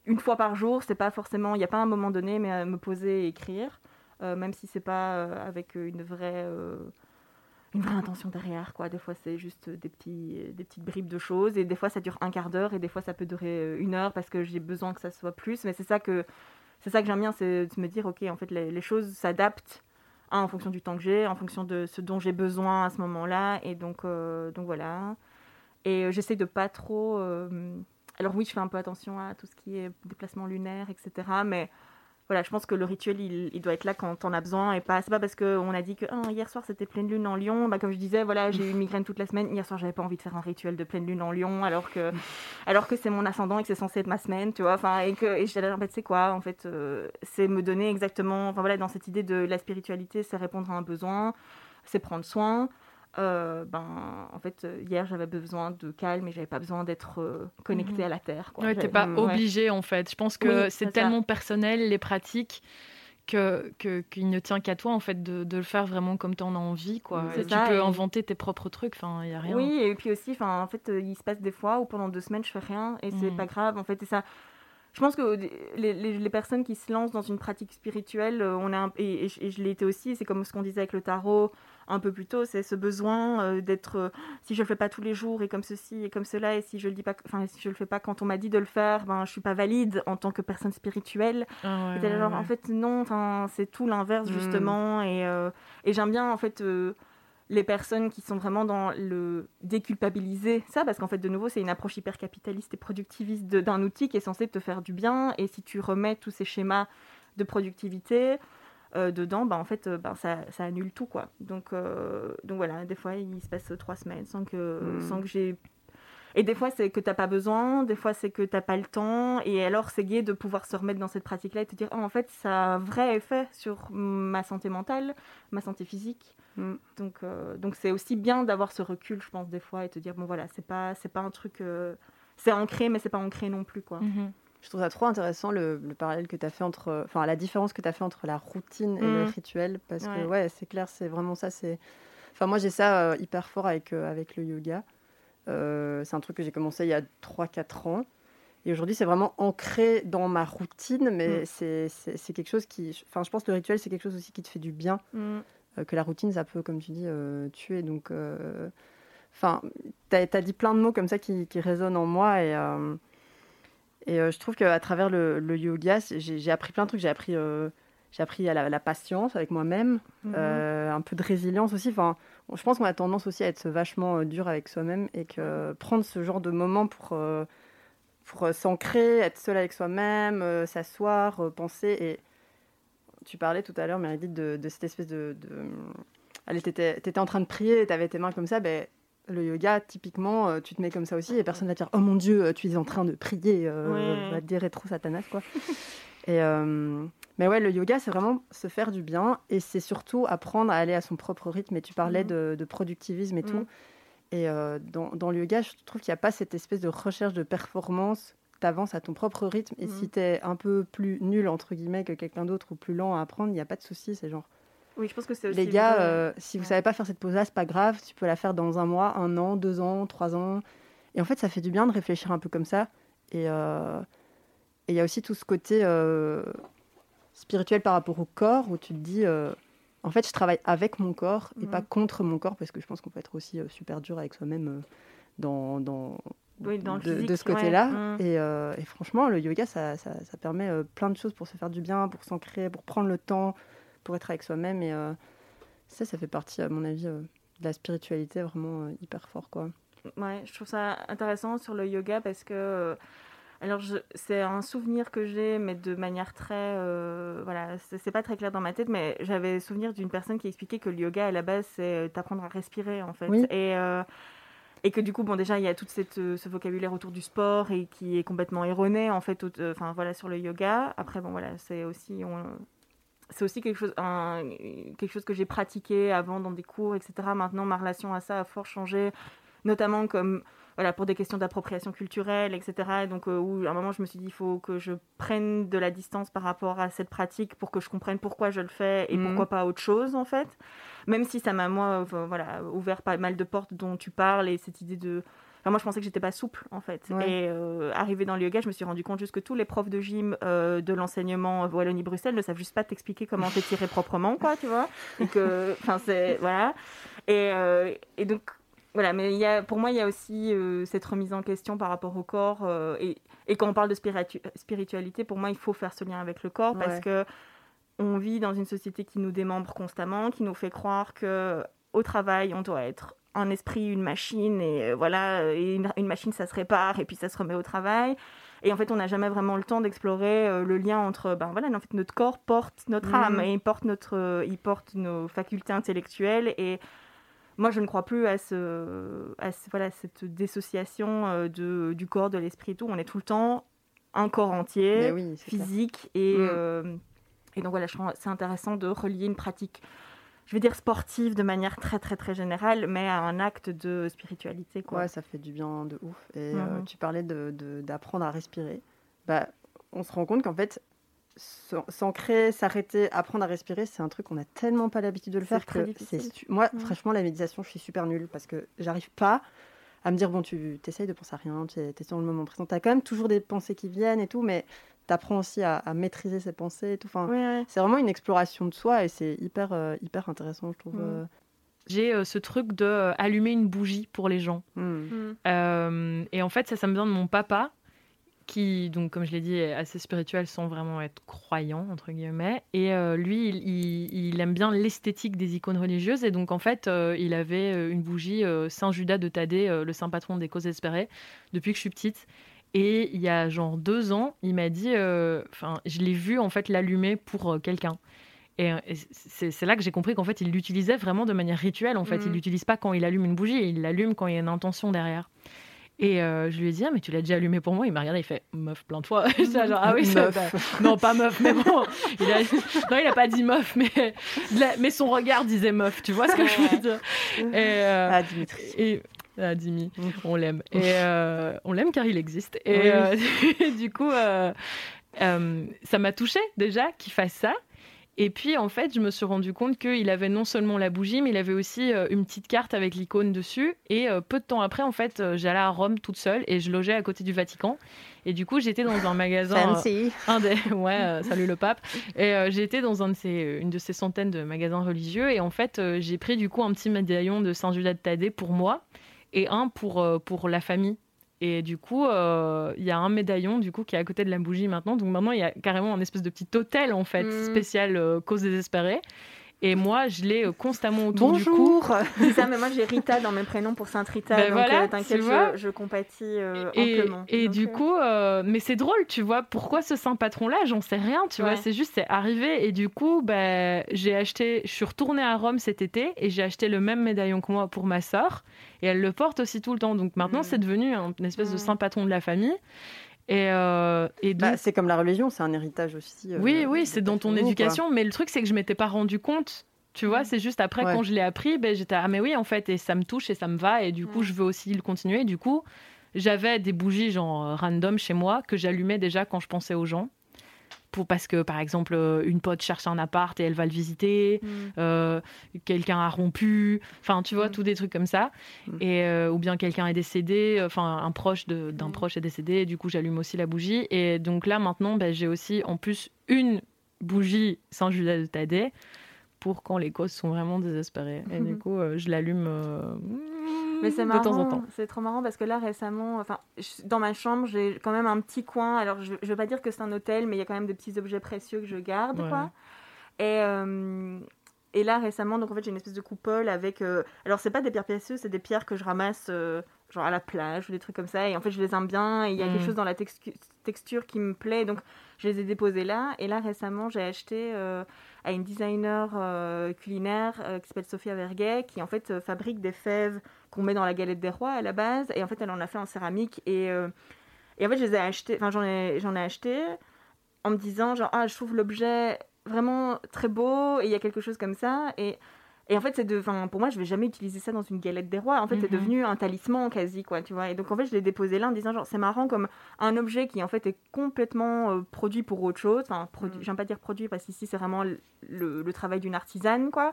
une fois par jour, c'est pas forcément, il n'y a pas un moment donné, mais à me poser et écrire, même si c'est pas avec une vraie une vraie intention derrière, quoi. Des fois, c'est juste des, petits, des petites bribes de choses, et des fois, ça dure un quart d'heure, et des fois, ça peut durer euh, une heure parce que j'ai besoin que ça soit plus. Mais c'est ça que, c'est ça que j'aime bien, c'est de me dire, ok, en fait, les, choses s'adaptent en fonction du temps que j'ai, en fonction de ce dont j'ai besoin à ce moment-là, et donc, euh, donc voilà. Et euh, j'essaie de pas trop. alors oui, je fais un peu attention à tout ce qui est déplacement lunaire, etc. Mais voilà, je pense que le rituel, il, doit être là quand on a besoin et pas. C'est pas parce qu'on a dit que oh, hier soir c'était pleine lune en Lyon. Bah, comme je disais, voilà, j'ai eu une migraine toute la semaine. Hier soir, j'avais pas envie de faire un rituel de pleine lune en Lyon, alors que, alors que c'est mon ascendant et que c'est censé être ma semaine, tu vois. Enfin, et que et j'étais en fait, c'est quoi En fait, euh, c'est me donner exactement. Enfin voilà, dans cette idée de la spiritualité, c'est répondre à un besoin, c'est prendre soin. Euh, ben, en fait, hier, j'avais besoin de calme et j'avais pas besoin d'être euh, connectée mhm. à la terre. Quoi. t'es pas obligé en fait. Je pense que c'est tellement personnel, les pratiques, que qu'il ne tient qu'à toi en fait de, de, le faire vraiment comme tu en as envie quoi tu peux inventer tes propres trucs enfin il y a rien oui et puis aussi enfin en fait il se passe des fois où pendant deux semaines je fais rien et c'est mhm. pas grave en fait et ça je pense que les, les, personnes qui se lancent dans une pratique spirituelle euh, on a et, et, je l'ai été aussi c'est comme ce qu'on disait avec le tarot un peu plus tôt, c'est ce besoin euh, d'être, euh, si je le fais pas tous les jours et comme ceci et comme cela, et si je le dis pas, enfin si je le fais pas quand on m'a dit de le faire, ben je suis pas valide en tant que personne spirituelle. Ah en fait non, enfin c'est tout l'inverse hmm. justement, et, euh, et j'aime bien en fait les personnes qui sont vraiment dans le déculpabiliser ça, parce qu'en fait, de nouveau, c'est une approche hyper capitaliste et productiviste d'un outil qui est censé te faire du bien. Et si tu remets tous ces schémas de productivité euh, dedans, bah, en fait, euh, bah, ça, ça, annule tout. quoi. Donc, euh, donc voilà, des fois, il se passe trois semaines sans que, hmm. sans que j'ai et des fois, c'est que tu n'as pas besoin, des fois, c'est que tu n'as pas le temps. Et alors, c'est gai de pouvoir se remettre dans cette pratique-là et te dire, oh, en fait, ça a un vrai effet sur ma santé mentale, ma santé physique. Mm. Donc, euh, donc c'est aussi bien d'avoir ce recul, je pense, des fois, et te dire, bon, voilà, c'est pas, c'est pas un truc. Euh, c'est ancré, mais c'est pas ancré non plus, quoi. Mm-hmm. Je trouve ça trop intéressant le, parallèle que tu as fait entre. Enfin, la différence que tu as fait entre la routine et le mm. rituel. Parce que, ouais, c'est clair, c'est vraiment ça. c'est Enfin, moi, j'ai ça euh, hyper fort avec, avec le yoga. Euh, c'est un truc que j'ai commencé il y a 3-4 ans. Et aujourd'hui, c'est vraiment ancré dans ma routine, mais mm. c'est quelque chose qui. Enfin, je pense que le rituel, c'est quelque chose aussi qui te fait du bien. Euh, que la routine, ça peut, comme tu dis, euh, tuer. Donc, enfin, tu as, dit plein de mots comme ça qui, qui résonnent en moi. Et, et je trouve qu'à travers le, le yoga, j'ai appris plein de trucs. J'ai appris j'ai appris la, la, patience avec moi-même, mhm. euh, un peu de résilience aussi. Enfin, je pense qu'on a tendance aussi à être vachement euh, dur avec soi-même et que prendre ce genre de moment pour, euh, pour s'ancrer, être seul avec soi-même, s'asseoir, penser. Et tu parlais tout à l'heure, Meredith, de, de, cette espèce de. de... Allez, tu étais, en train de prier et tu avais tes mains comme ça. Ben, le yoga, typiquement, tu te mets comme ça aussi et personne va te dire Oh mon Dieu, tu es en train de prier, va te dire rétro satanas, quoi. et. Mais ouais, le yoga, c'est vraiment se faire du bien et c'est surtout apprendre à aller à son propre rythme. Et tu parlais mhm. de, productivisme et tout. Mhm. Et euh, dans, le yoga, je trouve qu'il n'y a pas cette espèce de recherche de performance. Tu avances à ton propre rythme et si mhm. tu es un peu plus nul, entre guillemets, que quelqu'un d'autre ou plus lent à apprendre, il n'y a pas de souci. C'est genre. Oui, je pense que c'est Les gars, euh, si vous ne savez pas faire cette pause-là, c'est pas grave. Tu peux la faire dans un mois, un an, deux ans, trois ans. Et en fait, ça fait du bien de réfléchir un peu comme ça. Et euh, il y a aussi tout ce côté spirituel par rapport au corps, où tu te dis, euh, en fait, je travaille avec mon corps et pas contre mon corps, parce que je pense qu'on peut être aussi euh, super dur avec soi-même euh, dans, dans, de, ce côté-là. Et, franchement, le yoga, ça, ça, permet plein de choses pour se faire du bien, pour s'ancrer, pour prendre le temps, pour être avec soi-même. Et ça, ça fait partie, à mon avis, de la spiritualité vraiment hyper fort, quoi. Ouais, je trouve ça intéressant sur le yoga parce que alors, c'est un souvenir que j'ai, mais de manière très. Euh, voilà, c'est pas très clair dans ma tête, mais j'avais souvenir d'une personne qui expliquait que le yoga, à la base, c'est d'apprendre à respirer, en fait. Et, euh, et que du coup, bon, déjà, il y a tout euh, ce vocabulaire autour du sport et qui est complètement erroné, en fait, enfin, voilà, sur le yoga. Après, bon, voilà, c'est aussi. C'est aussi quelque chose, un, quelque chose que j'ai pratiqué avant dans des cours, etc. Maintenant, ma relation à ça a fort changé, notamment comme voilà, pour des questions d'appropriation culturelle, etc. donc, euh, où à un moment, je me suis dit, il faut que je prenne de la distance par rapport à cette pratique pour que je comprenne pourquoi je le fais et mhm. pourquoi pas autre chose, en fait. Même si ça m'a, moi, voilà, ouvert pas mal de portes dont tu parles et cette idée de. Enfin, moi, je pensais que j'étais pas souple, en fait. Et euh, arrivé dans le yoga, je me suis rendu compte juste que tous les profs de gym euh, de l'enseignement Wallonie-Bruxelles ne savent juste pas t'expliquer comment t'étirer proprement, quoi, tu vois. Donc, enfin, c'est. Voilà. Et, et donc, voilà, mais y a, pour moi, il y a aussi euh, cette remise en question par rapport au corps. Euh, et, et, quand on parle de spiritualité, pour moi, il faut faire ce lien avec le corps parce que on vit dans une société qui nous démembre constamment, qui nous fait croire que au travail, on doit être un esprit, une machine, et euh, voilà, une, machine, ça se répare et puis ça se remet au travail. Et en fait, on n'a jamais vraiment le temps d'explorer le lien entre, ben voilà, en fait, notre corps porte notre mmh. âme et il porte notre, il porte nos facultés intellectuelles et moi, je ne crois plus à, ce, voilà, cette dissociation euh, de, du corps, de l'esprit, tout. On est tout le temps un corps entier, physique. Et, mm. euh, et donc, voilà, c'est intéressant de relier une pratique, je vais dire sportive de manière très, très, très générale, mais à un acte de spiritualité. Quoi. Ouais, ça fait du bien de ouf. Et euh, mm-hmm. tu parlais d'apprendre de, à respirer. Bah, on se rend compte qu'en fait, s'ancrer, s'arrêter, apprendre à respirer, c'est un truc qu'on a tellement pas l'habitude de le faire que c'est moi mm. franchement la méditation, je suis super nulle parce que j'arrive pas à me dire bon tu essayes de penser à rien, tu es, sur le moment présent, tu as quand même toujours des pensées qui viennent et tout mais tu apprends aussi à, maîtriser ces pensées et tout enfin c'est vraiment une exploration de soi et c'est hyper euh, hyper intéressant je trouve. Mm. Euh. J'ai euh, ce truc de allumer une bougie pour les gens. Mm. et en fait, ça, ça me vient de mon papa qui, donc, comme je l'ai dit, est assez spirituel sans vraiment être croyant, entre guillemets. Et lui, il, aime bien l'esthétique des icônes religieuses. Et donc, en fait, il avait une bougie Saint Judas de Thaddée, le saint patron des causes espérées, depuis que je suis petite. Et il y a genre deux ans, il m'a dit, enfin, je l'ai vu en fait l'allumer pour quelqu'un. Et, c'est là que j'ai compris qu'en fait, il l'utilisait vraiment de manière rituelle. En fait, il mm. l'utilise pas quand il allume une bougie, il l'allume quand il y a une intention derrière. Et euh, je lui ai dit, ah, mais tu l'as déjà allumé pour moi? Il m'a regardé, il fait meuf plein de fois. genre, ah oui, meuf. non, pas meuf, mais bon. Il a... Non, il n'a pas dit meuf, mais... mais son regard disait meuf, tu vois ce que je veux dire? Et, euh... Ah, Dimitri. Et... Ah, Dimi, on l'aime. Et euh, on l'aime car il existe. Et euh, du coup, ça m'a touché déjà qu'il fasse ça. Et puis, en fait, je me suis rendu compte qu'il avait non seulement la bougie, mais il avait aussi euh, une petite carte avec l'icône dessus. Et euh, peu de temps après, en fait, euh, j'allais à Rome toute seule et je logeais à côté du Vatican. Et du coup, j'étais dans un magasin. Fancy. un des, ouais, salut le pape. Et j'étais dans un de ces, une de ces centaines de magasins religieux. Et en fait, j'ai pris du coup un petit médaillon de Saint-Judas de Thaddée pour moi et un pour, pour la famille et du coup, euh, il y a un médaillon du coup qui est à côté de la bougie maintenant. Donc maintenant, il y a carrément un espèce de petit hôtel en fait mm. spécial euh, cause désespérée. Et moi, je l'ai euh, constamment autour du cou. C'est ça, mais moi j'ai Rita dans mes prénoms pour Sainte Rita. Ben donc voilà, t'inquiète, je, je, compatis et, amplement. Et du coup, mais c'est drôle, tu vois, pourquoi ce saint patron-là, j'en sais rien, tu vois, c'est juste, c'est arrivé. Et du coup, ben, j'ai acheté, je suis retournée à Rome cet été et j'ai acheté le même médaillon que moi pour ma sœur et elle le porte aussi tout le temps. Donc maintenant, mm. c'est devenu une espèce de mm. saint patron de la famille. Et, euh, et bah, c'est comme la religion, c'est un héritage aussi. Euh, oui, oui, c'est dans ton éducation. Mais le truc, c'est que je m'étais pas rendu compte. Tu vois, mm. c'est juste après, quand je l'ai appris, ben, j'étais ah, mais oui, en fait, et ça me touche et ça me va. Et du coup, je veux aussi le continuer. Du coup, j'avais des bougies, genre random chez moi, que j'allumais déjà quand je pensais aux gens pour, parce que par exemple euh, une pote cherche un appart et elle va le visiter, mm. euh, quelqu'un a rompu, enfin tu vois, mm. tous des trucs comme ça, mm. et, euh, ou bien quelqu'un est décédé, enfin un proche d'un proche est décédé, et du coup j'allume aussi la bougie, et donc là maintenant ben, j'ai aussi en plus une bougie sans Judas de Thaddée pour quand les causes sont vraiment désespérées, et du coup je l'allume mais c'est marrant, c'est trop marrant parce que là récemment, enfin, dans ma chambre, j'ai quand même un petit coin. Alors, je, ne veux pas dire que c'est un hôtel, mais il y a quand même des petits objets précieux que je garde, quoi. Et, euh, et là récemment, donc en fait, j'ai une espèce de coupole avec. Euh, alors, c'est pas des pierres précieuses, c'est des pierres que je ramasse. Euh, genre à la plage ou des trucs comme ça et en fait je les aime bien et il y a quelque mm. chose dans la texture qui me plaît donc je les ai déposées là et là récemment j'ai acheté à une designer culinaire qui s'appelle Sophia Verguet qui en fait fabrique des fèves qu'on met dans la galette des rois à la base. Et en fait, elle en a fait en céramique. Et, euh, et en fait, je les ai achetés, enfin, j'en ai, j'en ai acheté en me disant, genre, ah, je trouve l'objet vraiment très beau et il y a quelque chose comme ça. Et, et en fait, c'est de, pour moi, je vais jamais utiliser ça dans une galette des rois. En fait, c'est mhm. devenu un talisman quasi, quoi, tu vois. Et donc, en fait, je l'ai déposé là en disant, genre, c'est marrant comme un objet qui, en fait, est complètement euh, produit pour autre chose. Enfin, produit, mm. j'aime pas dire produit parce qu'ici, c'est vraiment le, le, travail d'une artisane, quoi.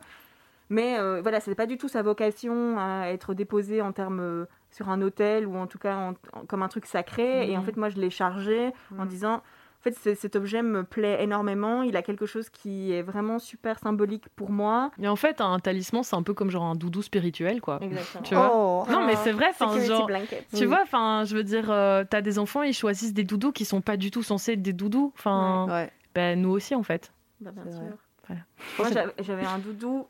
Mais euh, voilà, c'est pas du tout sa vocation à être déposé en termes euh, sur un hôtel ou en tout cas comme un truc sacré. Et en fait, moi, je l'ai chargé en disant en fait, cet objet me plaît énormément. Il a quelque chose qui est vraiment super symbolique pour moi. Mais en fait, un talisman, c'est un peu comme genre un doudou spirituel, quoi. Exactement. Tu vois oh. Non, mais c'est vrai. Genre, tu vois, enfin, je veux dire, euh, t'as des enfants, ils choisissent des doudous qui sont pas du tout censés être des doudous. Enfin, ben, nous aussi, en fait. Bah, bien sûr. Moi, j'avais un doudou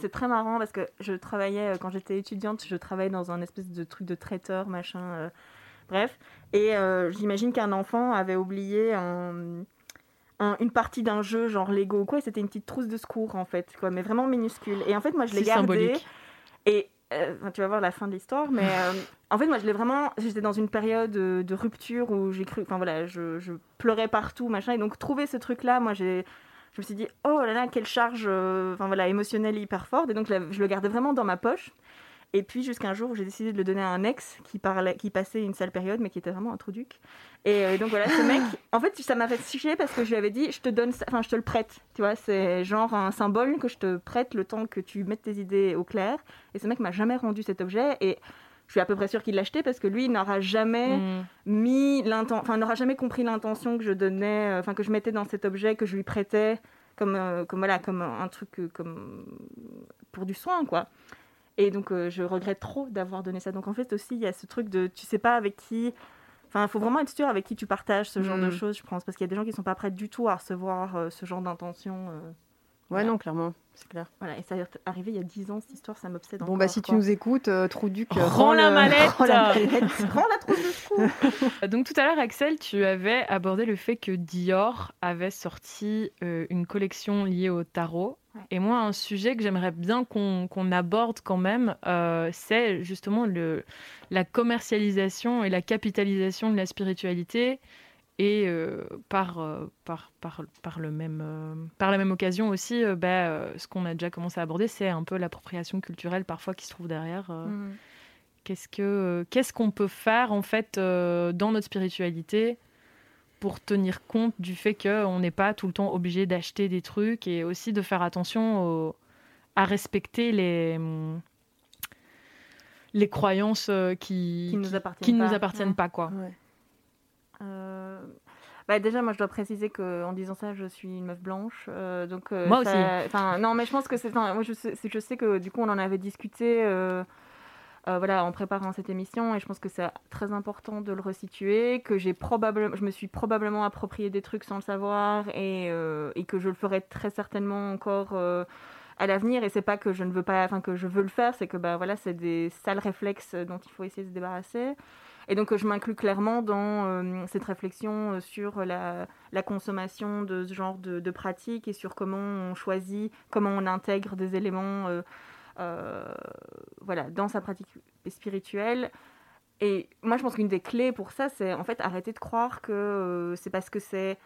c'est très marrant parce que je travaillais, euh, quand j'étais étudiante, je travaillais dans un espèce de truc de traiteur, machin. Euh, bref. Et euh, j'imagine qu'un enfant avait oublié une partie d'un jeu, genre Lego ou quoi, c'était une petite trousse de secours en fait, quoi, mais vraiment minuscule. Et en fait, moi je l'ai gardé. Et tu vas voir la fin de l'histoire, mais en fait, moi je l'ai vraiment. J'étais dans une période de, rupture où j'ai cru. Enfin voilà, je, je, pleurais partout, machin. Et donc, trouver ce truc-là, moi j'ai je me suis dit, oh là là, quelle charge euh, enfin, voilà, émotionnelle hyper forte. Et donc, je le gardais vraiment dans ma poche. Et puis, jusqu'à un jour où j'ai décidé de le donner à un ex qui, parlait, qui passait une sale période, mais qui était vraiment un trou duc. Et euh, donc, voilà, ce mec, en fait, ça m'a fait chier parce que je lui avais dit, je te donne enfin, je te le prête. Tu vois, c'est genre un symbole que je te prête le temps que tu mettes tes idées au clair. Et ce mec m'a jamais rendu cet objet. Et je suis à peu près sûre qu'il l'achetait parce que lui, il n'aura jamais mm. mis l'intention, enfin, n'aura jamais compris l'intention que je donnais, euh, enfin, que je mettais dans cet objet que je lui prêtais comme, euh, comme voilà, comme un truc euh, comme pour du soin, quoi. Et donc, je regrette trop d'avoir donné ça. Donc, en fait, aussi, il y a ce truc de tu sais pas avec qui Enfin, il faut vraiment être sûr avec qui tu partages ce genre de mm. choses, je pense, parce qu'il y a des gens qui ne sont pas prêts du tout à recevoir ce genre d'intention. Ouais, non, clairement, c'est clair. Voilà, et ça est arrivé il y a 10 ans, cette histoire, ça m'obsède Bon, bah si tu nous écoutes, euh, Trouduc, euh, rends, la mallette. Rends la mallette. Rends la trousse de secours. Donc tout à l'heure, Axel, tu avais abordé le fait que Dior avait sorti euh, une collection liée au tarot. Et moi, un sujet que j'aimerais bien qu'on aborde quand même, euh, c'est justement le, la commercialisation et la capitalisation de la spiritualité et euh, par, euh, par, par, par, le même, euh, par la même occasion aussi, bah, ce qu'on a déjà commencé à aborder, c'est un peu l'appropriation culturelle parfois qui se trouve derrière. Mmh. Qu'est-ce que qu'est-ce qu'on peut faire en fait dans notre spiritualité pour tenir compte du fait qu'on n'est pas tout le temps obligé d'acheter des trucs et aussi de faire attention à respecter les les croyances qui qui nous appartiennent qui, pas, nous appartiennent pas quoi. Bah déjà, moi, je dois préciser qu'en disant ça, je suis une meuf blanche. Euh, donc, euh, moi aussi. Enfin, non, mais je pense que c'est. Moi, je sais, je sais que du coup, on en avait discuté. voilà, en préparant cette émission, et je pense que c'est très important de le resituer, que j'ai probablement, je me suis probablement approprié des trucs sans le savoir, et, et que je le ferai très certainement encore à l'avenir. Et c'est pas que je ne veux pas, enfin que je veux le faire, c'est que bah voilà, c'est des sales réflexes dont il faut essayer de se débarrasser. Et donc, je m'inclus clairement dans euh, cette réflexion euh, sur la, consommation de ce genre de, pratiques et sur comment on choisit, comment on intègre des éléments euh, voilà, dans sa pratique spirituelle. Et moi, je pense qu'une des clés pour ça, c'est en fait arrêter de croire que c'est parce que c'est.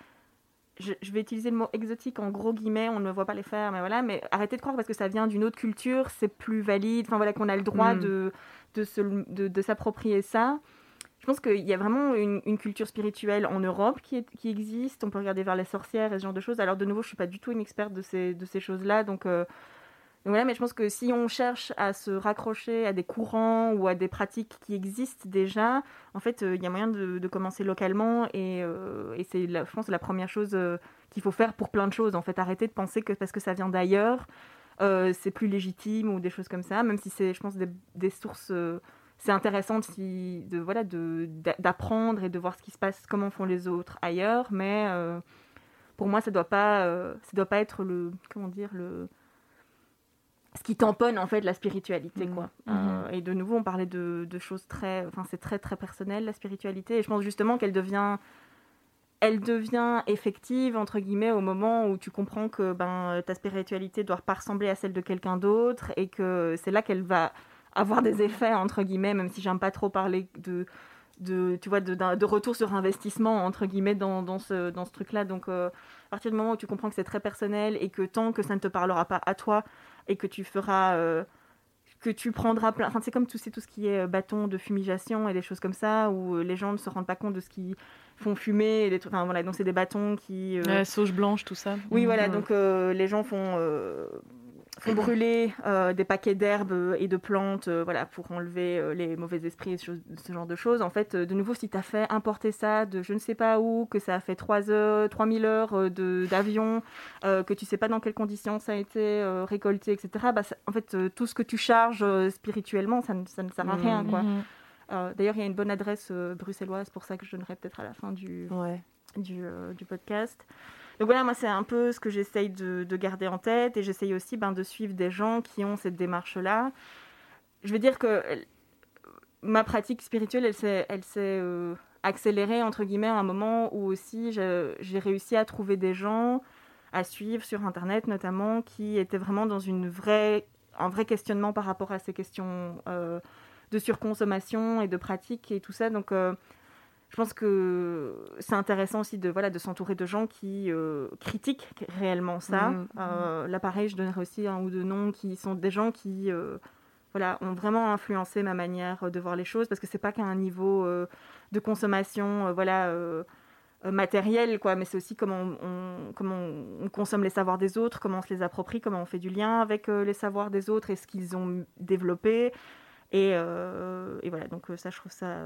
Je, vais utiliser le mot exotique en gros guillemets, on ne voit pas les faire, mais voilà, mais arrêter de croire parce que ça vient d'une autre culture, c'est plus valide, enfin voilà, qu'on a le droit mm. de, de, de s'approprier ça. Pense qu'il y a vraiment une, culture spirituelle en Europe qui, existe. On peut regarder vers les sorcières et ce genre de choses. Alors, de nouveau, je ne suis pas du tout une experte de ces, choses-là. Donc, euh, voilà, mais je pense que si on cherche à se raccrocher à des courants ou à des pratiques qui existent déjà, en fait, euh, il y a moyen de, commencer localement. Et, euh, c'est, je pense, la première chose qu'il faut faire pour plein de choses. En fait, arrêter de penser que parce que ça vient d'ailleurs, c'est plus légitime ou des choses comme ça, même si c'est, je pense, des sources c'est intéressant de, de voilà d'apprendre et de voir ce qui se passe, comment font les autres ailleurs, mais euh, pour moi ça doit pas euh, ça doit pas être le comment dire le ce qui tamponne en fait la spiritualité mmh. quoi. Euh, mmh. et de nouveau on parlait de, de choses très enfin c'est très très personnel la spiritualité et je pense justement qu'elle devient elle devient effective entre guillemets au moment où tu comprends que ben ta spiritualité doit pas ressembler à celle de quelqu'un d'autre et que c'est là qu'elle va avoir des effets, entre guillemets, même si j'aime pas trop parler de, de, tu vois, de, de, retour sur investissement, entre guillemets, dans, dans ce, dans ce truc-là. Donc, euh, à partir du moment où tu comprends que c'est très personnel et que tant que ça ne te parlera pas à toi et que tu feras... Euh, que tu prendras plein... Enfin, c'est comme tout, tout ce qui est euh, bâton de fumigation et des choses comme ça, où les gens ne se rendent pas compte de ce qu'ils font fumer. Et trucs... Enfin, voilà, donc c'est des bâtons qui... La sauge blanche, tout ça. Oui, voilà, donc les gens font font brûler euh, des paquets d'herbes et de plantes euh, voilà, pour enlever euh, les mauvais esprits, ce, ce, genre de choses. En fait, de nouveau, si tu as fait importer ça de je ne sais pas où, que ça a fait 3 heures, 3000 heures d'avion, que tu sais pas dans quelles conditions ça a été récolté, etc., bah, en fait, tout ce que tu charges spirituellement, ça, ça, ne sert à rien. Quoi. Mhm. D'ailleurs, il y a une bonne adresse bruxelloise, pour ça que je donnerai peut-être à la fin du, du, du podcast. Donc voilà, moi, c'est un peu ce que j'essaye de, garder en tête et j'essaye aussi ben, de suivre des gens qui ont cette démarche-là. Je veux dire que euh, ma pratique spirituelle, elle s'est, euh, accélérée, entre guillemets, à un moment où aussi j'ai réussi à trouver des gens à suivre sur Internet, notamment, qui étaient vraiment dans une vraie, un vrai questionnement par rapport à ces questions euh, de surconsommation et de pratique et tout ça. Donc, je pense que c'est intéressant aussi de, voilà, de s'entourer de gens qui euh, critiquent réellement ça. Mmh. Euh, là, pareil, je donnerai aussi un ou deux noms qui sont des gens qui euh, voilà, ont vraiment influencé ma manière de voir les choses parce que c'est pas qu'à un niveau de consommation voilà, matériel, quoi, mais c'est aussi comment on, comment on consomme les savoirs des autres, comment on se les approprie, comment on fait du lien avec les savoirs des autres et ce qu'ils ont développé. Et, et, voilà, donc ça, je trouve ça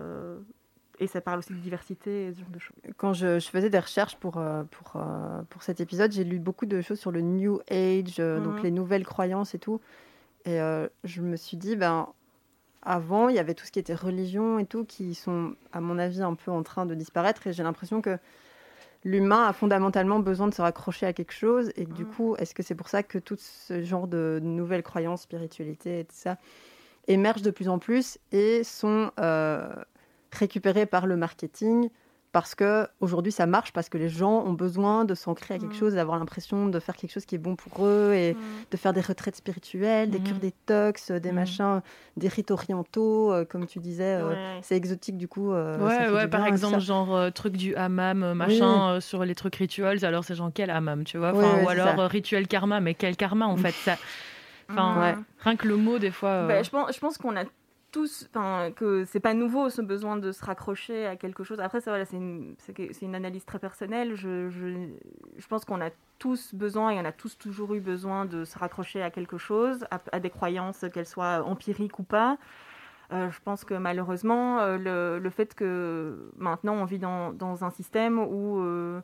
et ça parle aussi de diversité et ce genre de choses. Quand je, faisais des recherches pour, euh, pour, euh, pour cet épisode, j'ai lu beaucoup de choses sur le New Age, euh, donc mhm. les nouvelles croyances et tout. Et je me suis dit, ben, avant, il y avait tout ce qui était religion et tout, qui sont, à mon avis, un peu en train de disparaître. Et j'ai l'impression que l'humain a fondamentalement besoin de se raccrocher à quelque chose. Et du mm. coup, est-ce que c'est pour ça que tout ce genre de nouvelles croyances, spiritualité et tout ça émergent de plus en plus et sont euh, récupérées par le marketing parce que aujourd'hui ça marche parce que les gens ont besoin de s'ancrer à quelque mm. chose, d'avoir l'impression de faire quelque chose qui est bon pour eux et mm. de faire des retraites spirituelles, des cures détox, des machins, des rites orientaux, euh, comme tu disais, euh, c'est exotique du coup. ouais, ouais par exemple genre truc du hammam, machin sur les trucs rituels. Alors c'est genre quel hammam, tu vois, ou alors rituel karma, mais quel karma en fait ça? Enfin, rien que le mot des fois. Bah, je pense, je pense qu'on a tous, que c'est pas nouveau ce besoin de se raccrocher à quelque chose. Après, voilà, c'est une, une, analyse très personnelle. Je, je, je pense qu'on a tous besoin et on a tous toujours eu besoin de se raccrocher à quelque chose, à, des croyances, qu'elles soient empiriques ou pas. Euh, je pense que malheureusement, euh, le, le, fait que maintenant on vit dans, dans un système où euh,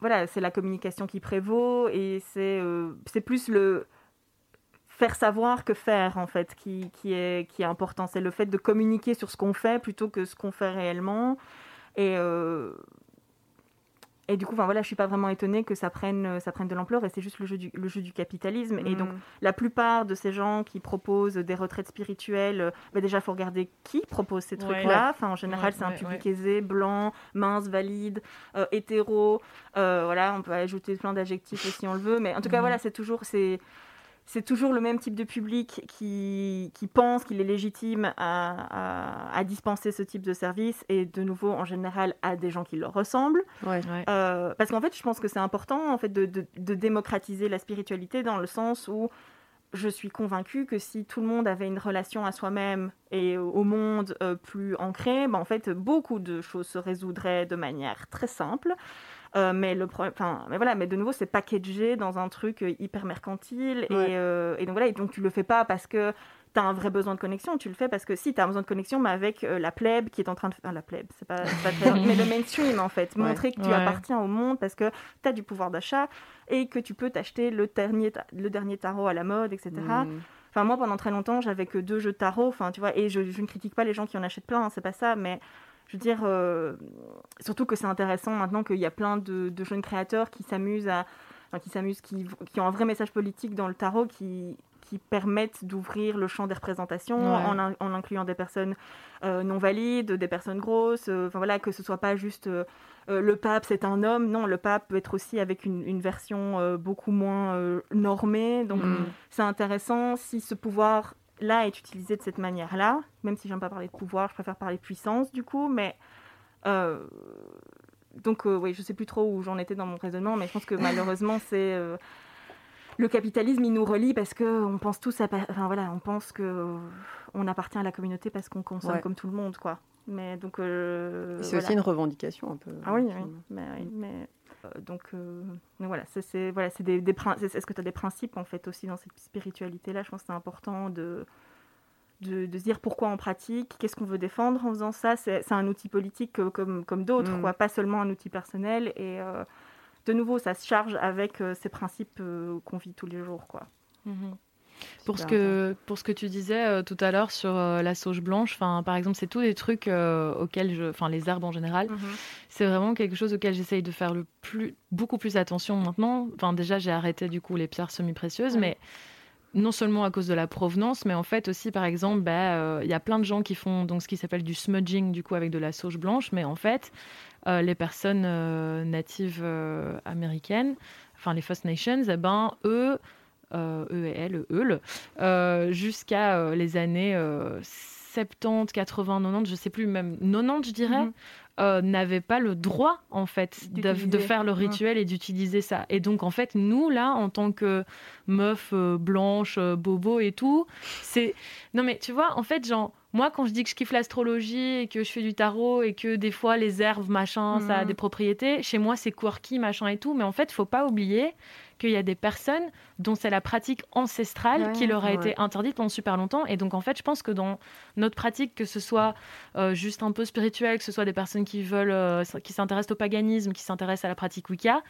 voilà, c'est la communication qui prévaut et c'est plus le faire savoir que faire en fait qui, qui, est, qui est important. C'est le fait de communiquer sur ce qu'on fait plutôt que ce qu'on fait réellement. Et, euh, et du coup, enfin, voilà, je suis pas vraiment étonnée que ça prenne, ça prenne de l'ampleur et c'est juste le jeu du, le jeu du capitalisme. Et donc, mm. la plupart de ces gens qui proposent des retraites spirituelles, bah déjà, il faut regarder qui propose ces trucs-là. Enfin, en général, c'est un public aisé, blanc, mince, valide, euh, hétéro. Euh, voilà, on peut ajouter plein d'adjectifs si on le veut. Mais en tout cas, mm. voilà, c'est toujours... c'est c'est toujours le même type de public qui, qui pense qu'il est légitime à, à, dispenser ce type de service et de nouveau en général à des gens qui leur ressemblent. Euh, parce qu'en fait, je pense que c'est important en fait de, de, démocratiser la spiritualité dans le sens où je suis convaincue que si tout le monde avait une relation à soi-même et au monde euh, plus ancrée, ben en fait, beaucoup de choses se résoudraient de manière très simple. Euh, mais le enfin, mais voilà, mais de nouveau, c'est packagé dans un truc euh, hyper mercantile. Euh, et, donc voilà, et donc tu le fais pas parce que tu as un vrai besoin de connexion, tu le fais parce que si tu as besoin de connexion, mais avec la plèbe qui est en train de faire. la plèbe, c'est pas, pas très... mais le mainstream en fait. Montrer que tu appartiens au monde parce que tu as du pouvoir d'achat et que tu peux t'acheter le dernier, le dernier tarot à la mode, etc. Mm. Enfin, moi, pendant très longtemps, j'avais que deux jeux de tarot, enfin, tu vois, et je, je, ne critique pas les gens qui en achètent plein, hein, c'est pas ça, mais je veux dire, euh, surtout que c'est intéressant maintenant qu'il y a plein de, jeunes créateurs qui s'amusent à, qui s'amusent, qui, qui, ont un vrai message politique dans le tarot, qui, qui permettent d'ouvrir le champ des représentations en, en, incluant des personnes euh, non valides, des personnes grosses, euh, enfin voilà, que ce soit pas juste le pape c'est un homme, non, le pape peut être aussi avec une, une version beaucoup moins normée, donc mm. c'est intéressant si ce pouvoir là est utilisé de cette manière-là, même si j'aime pas parler de pouvoir, je préfère parler de puissance du coup, mais euh, donc euh, oui, je sais plus trop où j'en étais dans mon raisonnement, mais je pense que malheureusement c'est euh, le capitalisme, il nous relie parce que on pense tous à, enfin voilà, on pense que on appartient à la communauté parce qu'on consomme comme tout le monde, quoi. Mais donc c'est aussi une revendication un peu. Ah oui, oui. mais, mais donc, voilà, c'est voilà, des, des Est-ce que tu as des principes en fait aussi dans cette spiritualité-là? Je pense que c'est important de, de, de, se dire pourquoi on pratique, qu'est-ce qu'on veut défendre en faisant ça? C'est un outil politique comme, comme d'autres, mm. pas seulement un outil personnel. Et de nouveau, ça se charge avec ces principes qu'on vit tous les jours, quoi. Mm-hmm. Pour ce, que, pour ce que tu disais euh, tout à l'heure sur euh, la sauge blanche, par exemple, c'est tous des trucs euh, auxquels je. Enfin, les herbes en général, mhm. c'est vraiment quelque chose auquel j'essaye de faire le plus, beaucoup plus attention maintenant. Enfin, déjà, j'ai arrêté du coup les pierres semi-précieuses, mais non seulement à cause de la provenance, mais en fait aussi, par exemple, bah, il y a plein de gens qui font donc ce qui s'appelle du smudging, du coup, avec de la sauge blanche, mais en fait, les personnes natives américaines, enfin les First Nations, eh ben, eux, e et L, e, euh, jusqu'à euh, les années 70, 80, 90, je sais plus, même 90, je dirais. Mhm. n'avaient pas le droit en fait de, faire le rituel et d'utiliser ça. Et donc en fait nous là en tant que meuf blanche, bobo et tout, c'est non mais tu vois en fait genre moi quand je dis que je kiffe l'astrologie et que je fais du tarot et que des fois les herbes machin ça a mhm. des propriétés, chez moi c'est quirky machin et tout, mais en fait faut pas oublier qu'il y a des personnes dont c'est la pratique ancestrale qui leur a été interdite pendant super longtemps. Et donc, en fait, je pense que dans notre pratique, que ce soit euh, juste un peu spirituel, que ce soit des personnes qui veulent, euh, qui s'intéressent au paganisme, qui s'intéressent à la pratique Wicca,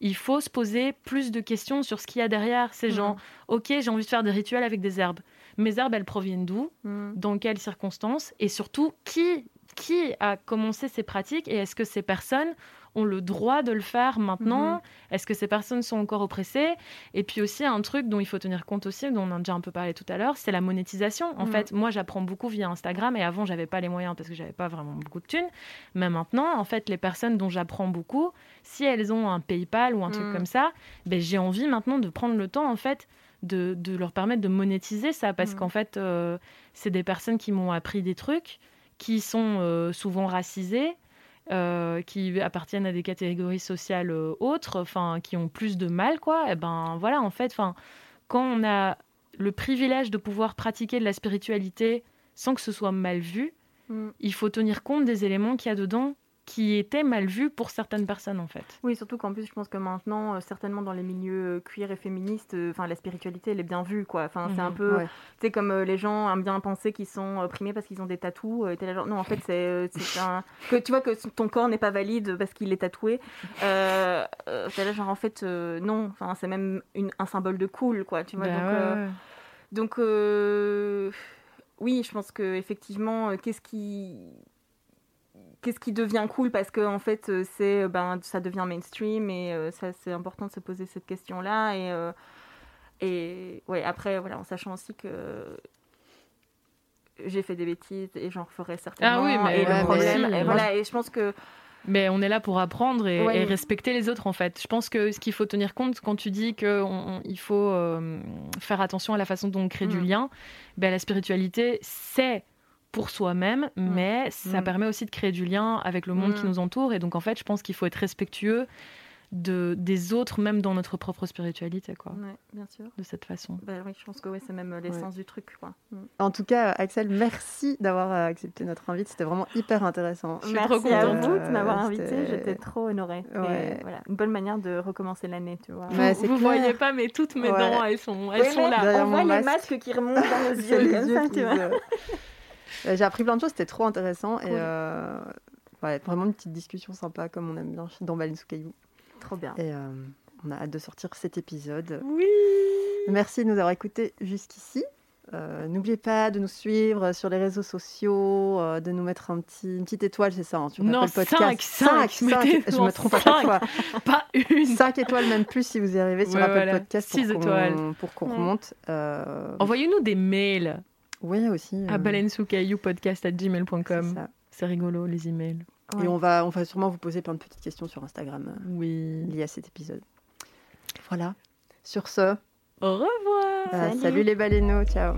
il faut se poser plus de questions sur ce qu'il y a derrière. ces gens. ok, j'ai envie de faire des rituels avec des herbes. Mes herbes, elles proviennent d'où Dans quelles circonstances Et surtout, qui, qui a commencé ces pratiques Et est-ce que ces personnes ont le droit de le faire maintenant mhm. Est-ce que ces personnes sont encore oppressées Et puis aussi un truc dont il faut tenir compte aussi, dont on a déjà un peu parlé tout à l'heure, c'est la monétisation. En mhm. fait, moi j'apprends beaucoup via Instagram et avant j'avais pas les moyens parce que j'avais pas vraiment beaucoup de thunes. Mais maintenant, en fait, les personnes dont j'apprends beaucoup, si elles ont un PayPal ou un truc comme ça, ben, j'ai envie maintenant de prendre le temps en fait de, leur permettre de monétiser ça parce qu'en fait, euh, c'est des personnes qui m'ont appris des trucs qui sont euh, souvent racisées euh, qui appartiennent à des catégories sociales autres, enfin, qui ont plus de mal, quoi, et eh ben voilà, en fait, enfin, quand on a le privilège de pouvoir pratiquer de la spiritualité sans que ce soit mal vu, mm. il faut tenir compte des éléments qu'il y a dedans qui était mal vu pour certaines personnes en fait. Oui, surtout qu'en plus je pense que maintenant, euh, certainement dans les milieux euh, queer et féministes, euh, enfin la spiritualité elle est bien vue quoi. Enfin c'est un mhm, peu, tu sais comme les gens aiment bien penser qu'ils sont opprimés parce qu'ils ont des tatous. non en fait c'est un que tu vois que ton corps n'est pas valide parce qu'il est tatoué. Euh, là genre en fait non, enfin c'est même une, un symbole de cool quoi. Tu vois bah donc donc oui je pense que effectivement qu'est-ce qui qu'est-ce qui devient cool parce que en fait euh, c'est euh, ben ça devient mainstream et euh, ça c'est important de se poser cette question là et et ouais après voilà en sachant aussi que j'ai fait des bêtises et j'en referai certainement ah oui mais et le problème et voilà et je pense que mais on est là pour apprendre et, respecter les autres en fait. Je pense que ce qu'il faut tenir compte quand tu dis qu'il faut faire attention à la façon dont on crée du mm. lien, ben, la spiritualité c'est pour soi-même, mm. mais ça mm. permet aussi de créer du lien avec le monde qui mm. nous entoure. Et donc, en fait, je pense qu'il faut être respectueux de, des autres, même dans notre propre spiritualité, quoi. bien sûr. De cette façon. Bah, oui, je pense que c'est même l'essence du truc, quoi. En tout cas, Axel, merci d'avoir euh, accepté notre invite. C'était vraiment hyper intéressant. Je suis merci trop contente. à vous de m'avoir invité. J'étais trop honorée. voilà, une bonne manière de recommencer l'année, tu vois. vous ne voyez pas, mais toutes mes dents, elles sont, elles sont là. On voit les masques qui remontent dans nos yeux, tu. Euh, j'ai appris plein de choses, c'était trop intéressant. Et euh, vraiment une petite discussion sympa, comme on aime bien dans Baleine sous caillou. Trop bien. Et euh, on a hâte de sortir cet épisode. Oui Merci de nous avoir écoutés jusqu'ici. N'oubliez pas de nous suivre sur les réseaux sociaux, de nous mettre un petit, une petite étoile, c'est ça, hein, sur non, Apple Podcast. 5, 5, 5, je me trompe à chaque fois. Pas une. 5 étoiles, même plus si vous y arrivez sur Apple Podcast pour qu'on, pour qu'on remonte. Envoyez-nous des mails. Oui, aussi. À euh... baleinesoucailloupodcast.gmail.com. C'est rigolo, les emails. Et on va, on va sûrement vous poser plein de petites questions sur Instagram euh, oui. liées à cet épisode. Voilà. Sur ce. Au revoir. salut les baleineaux. Ciao.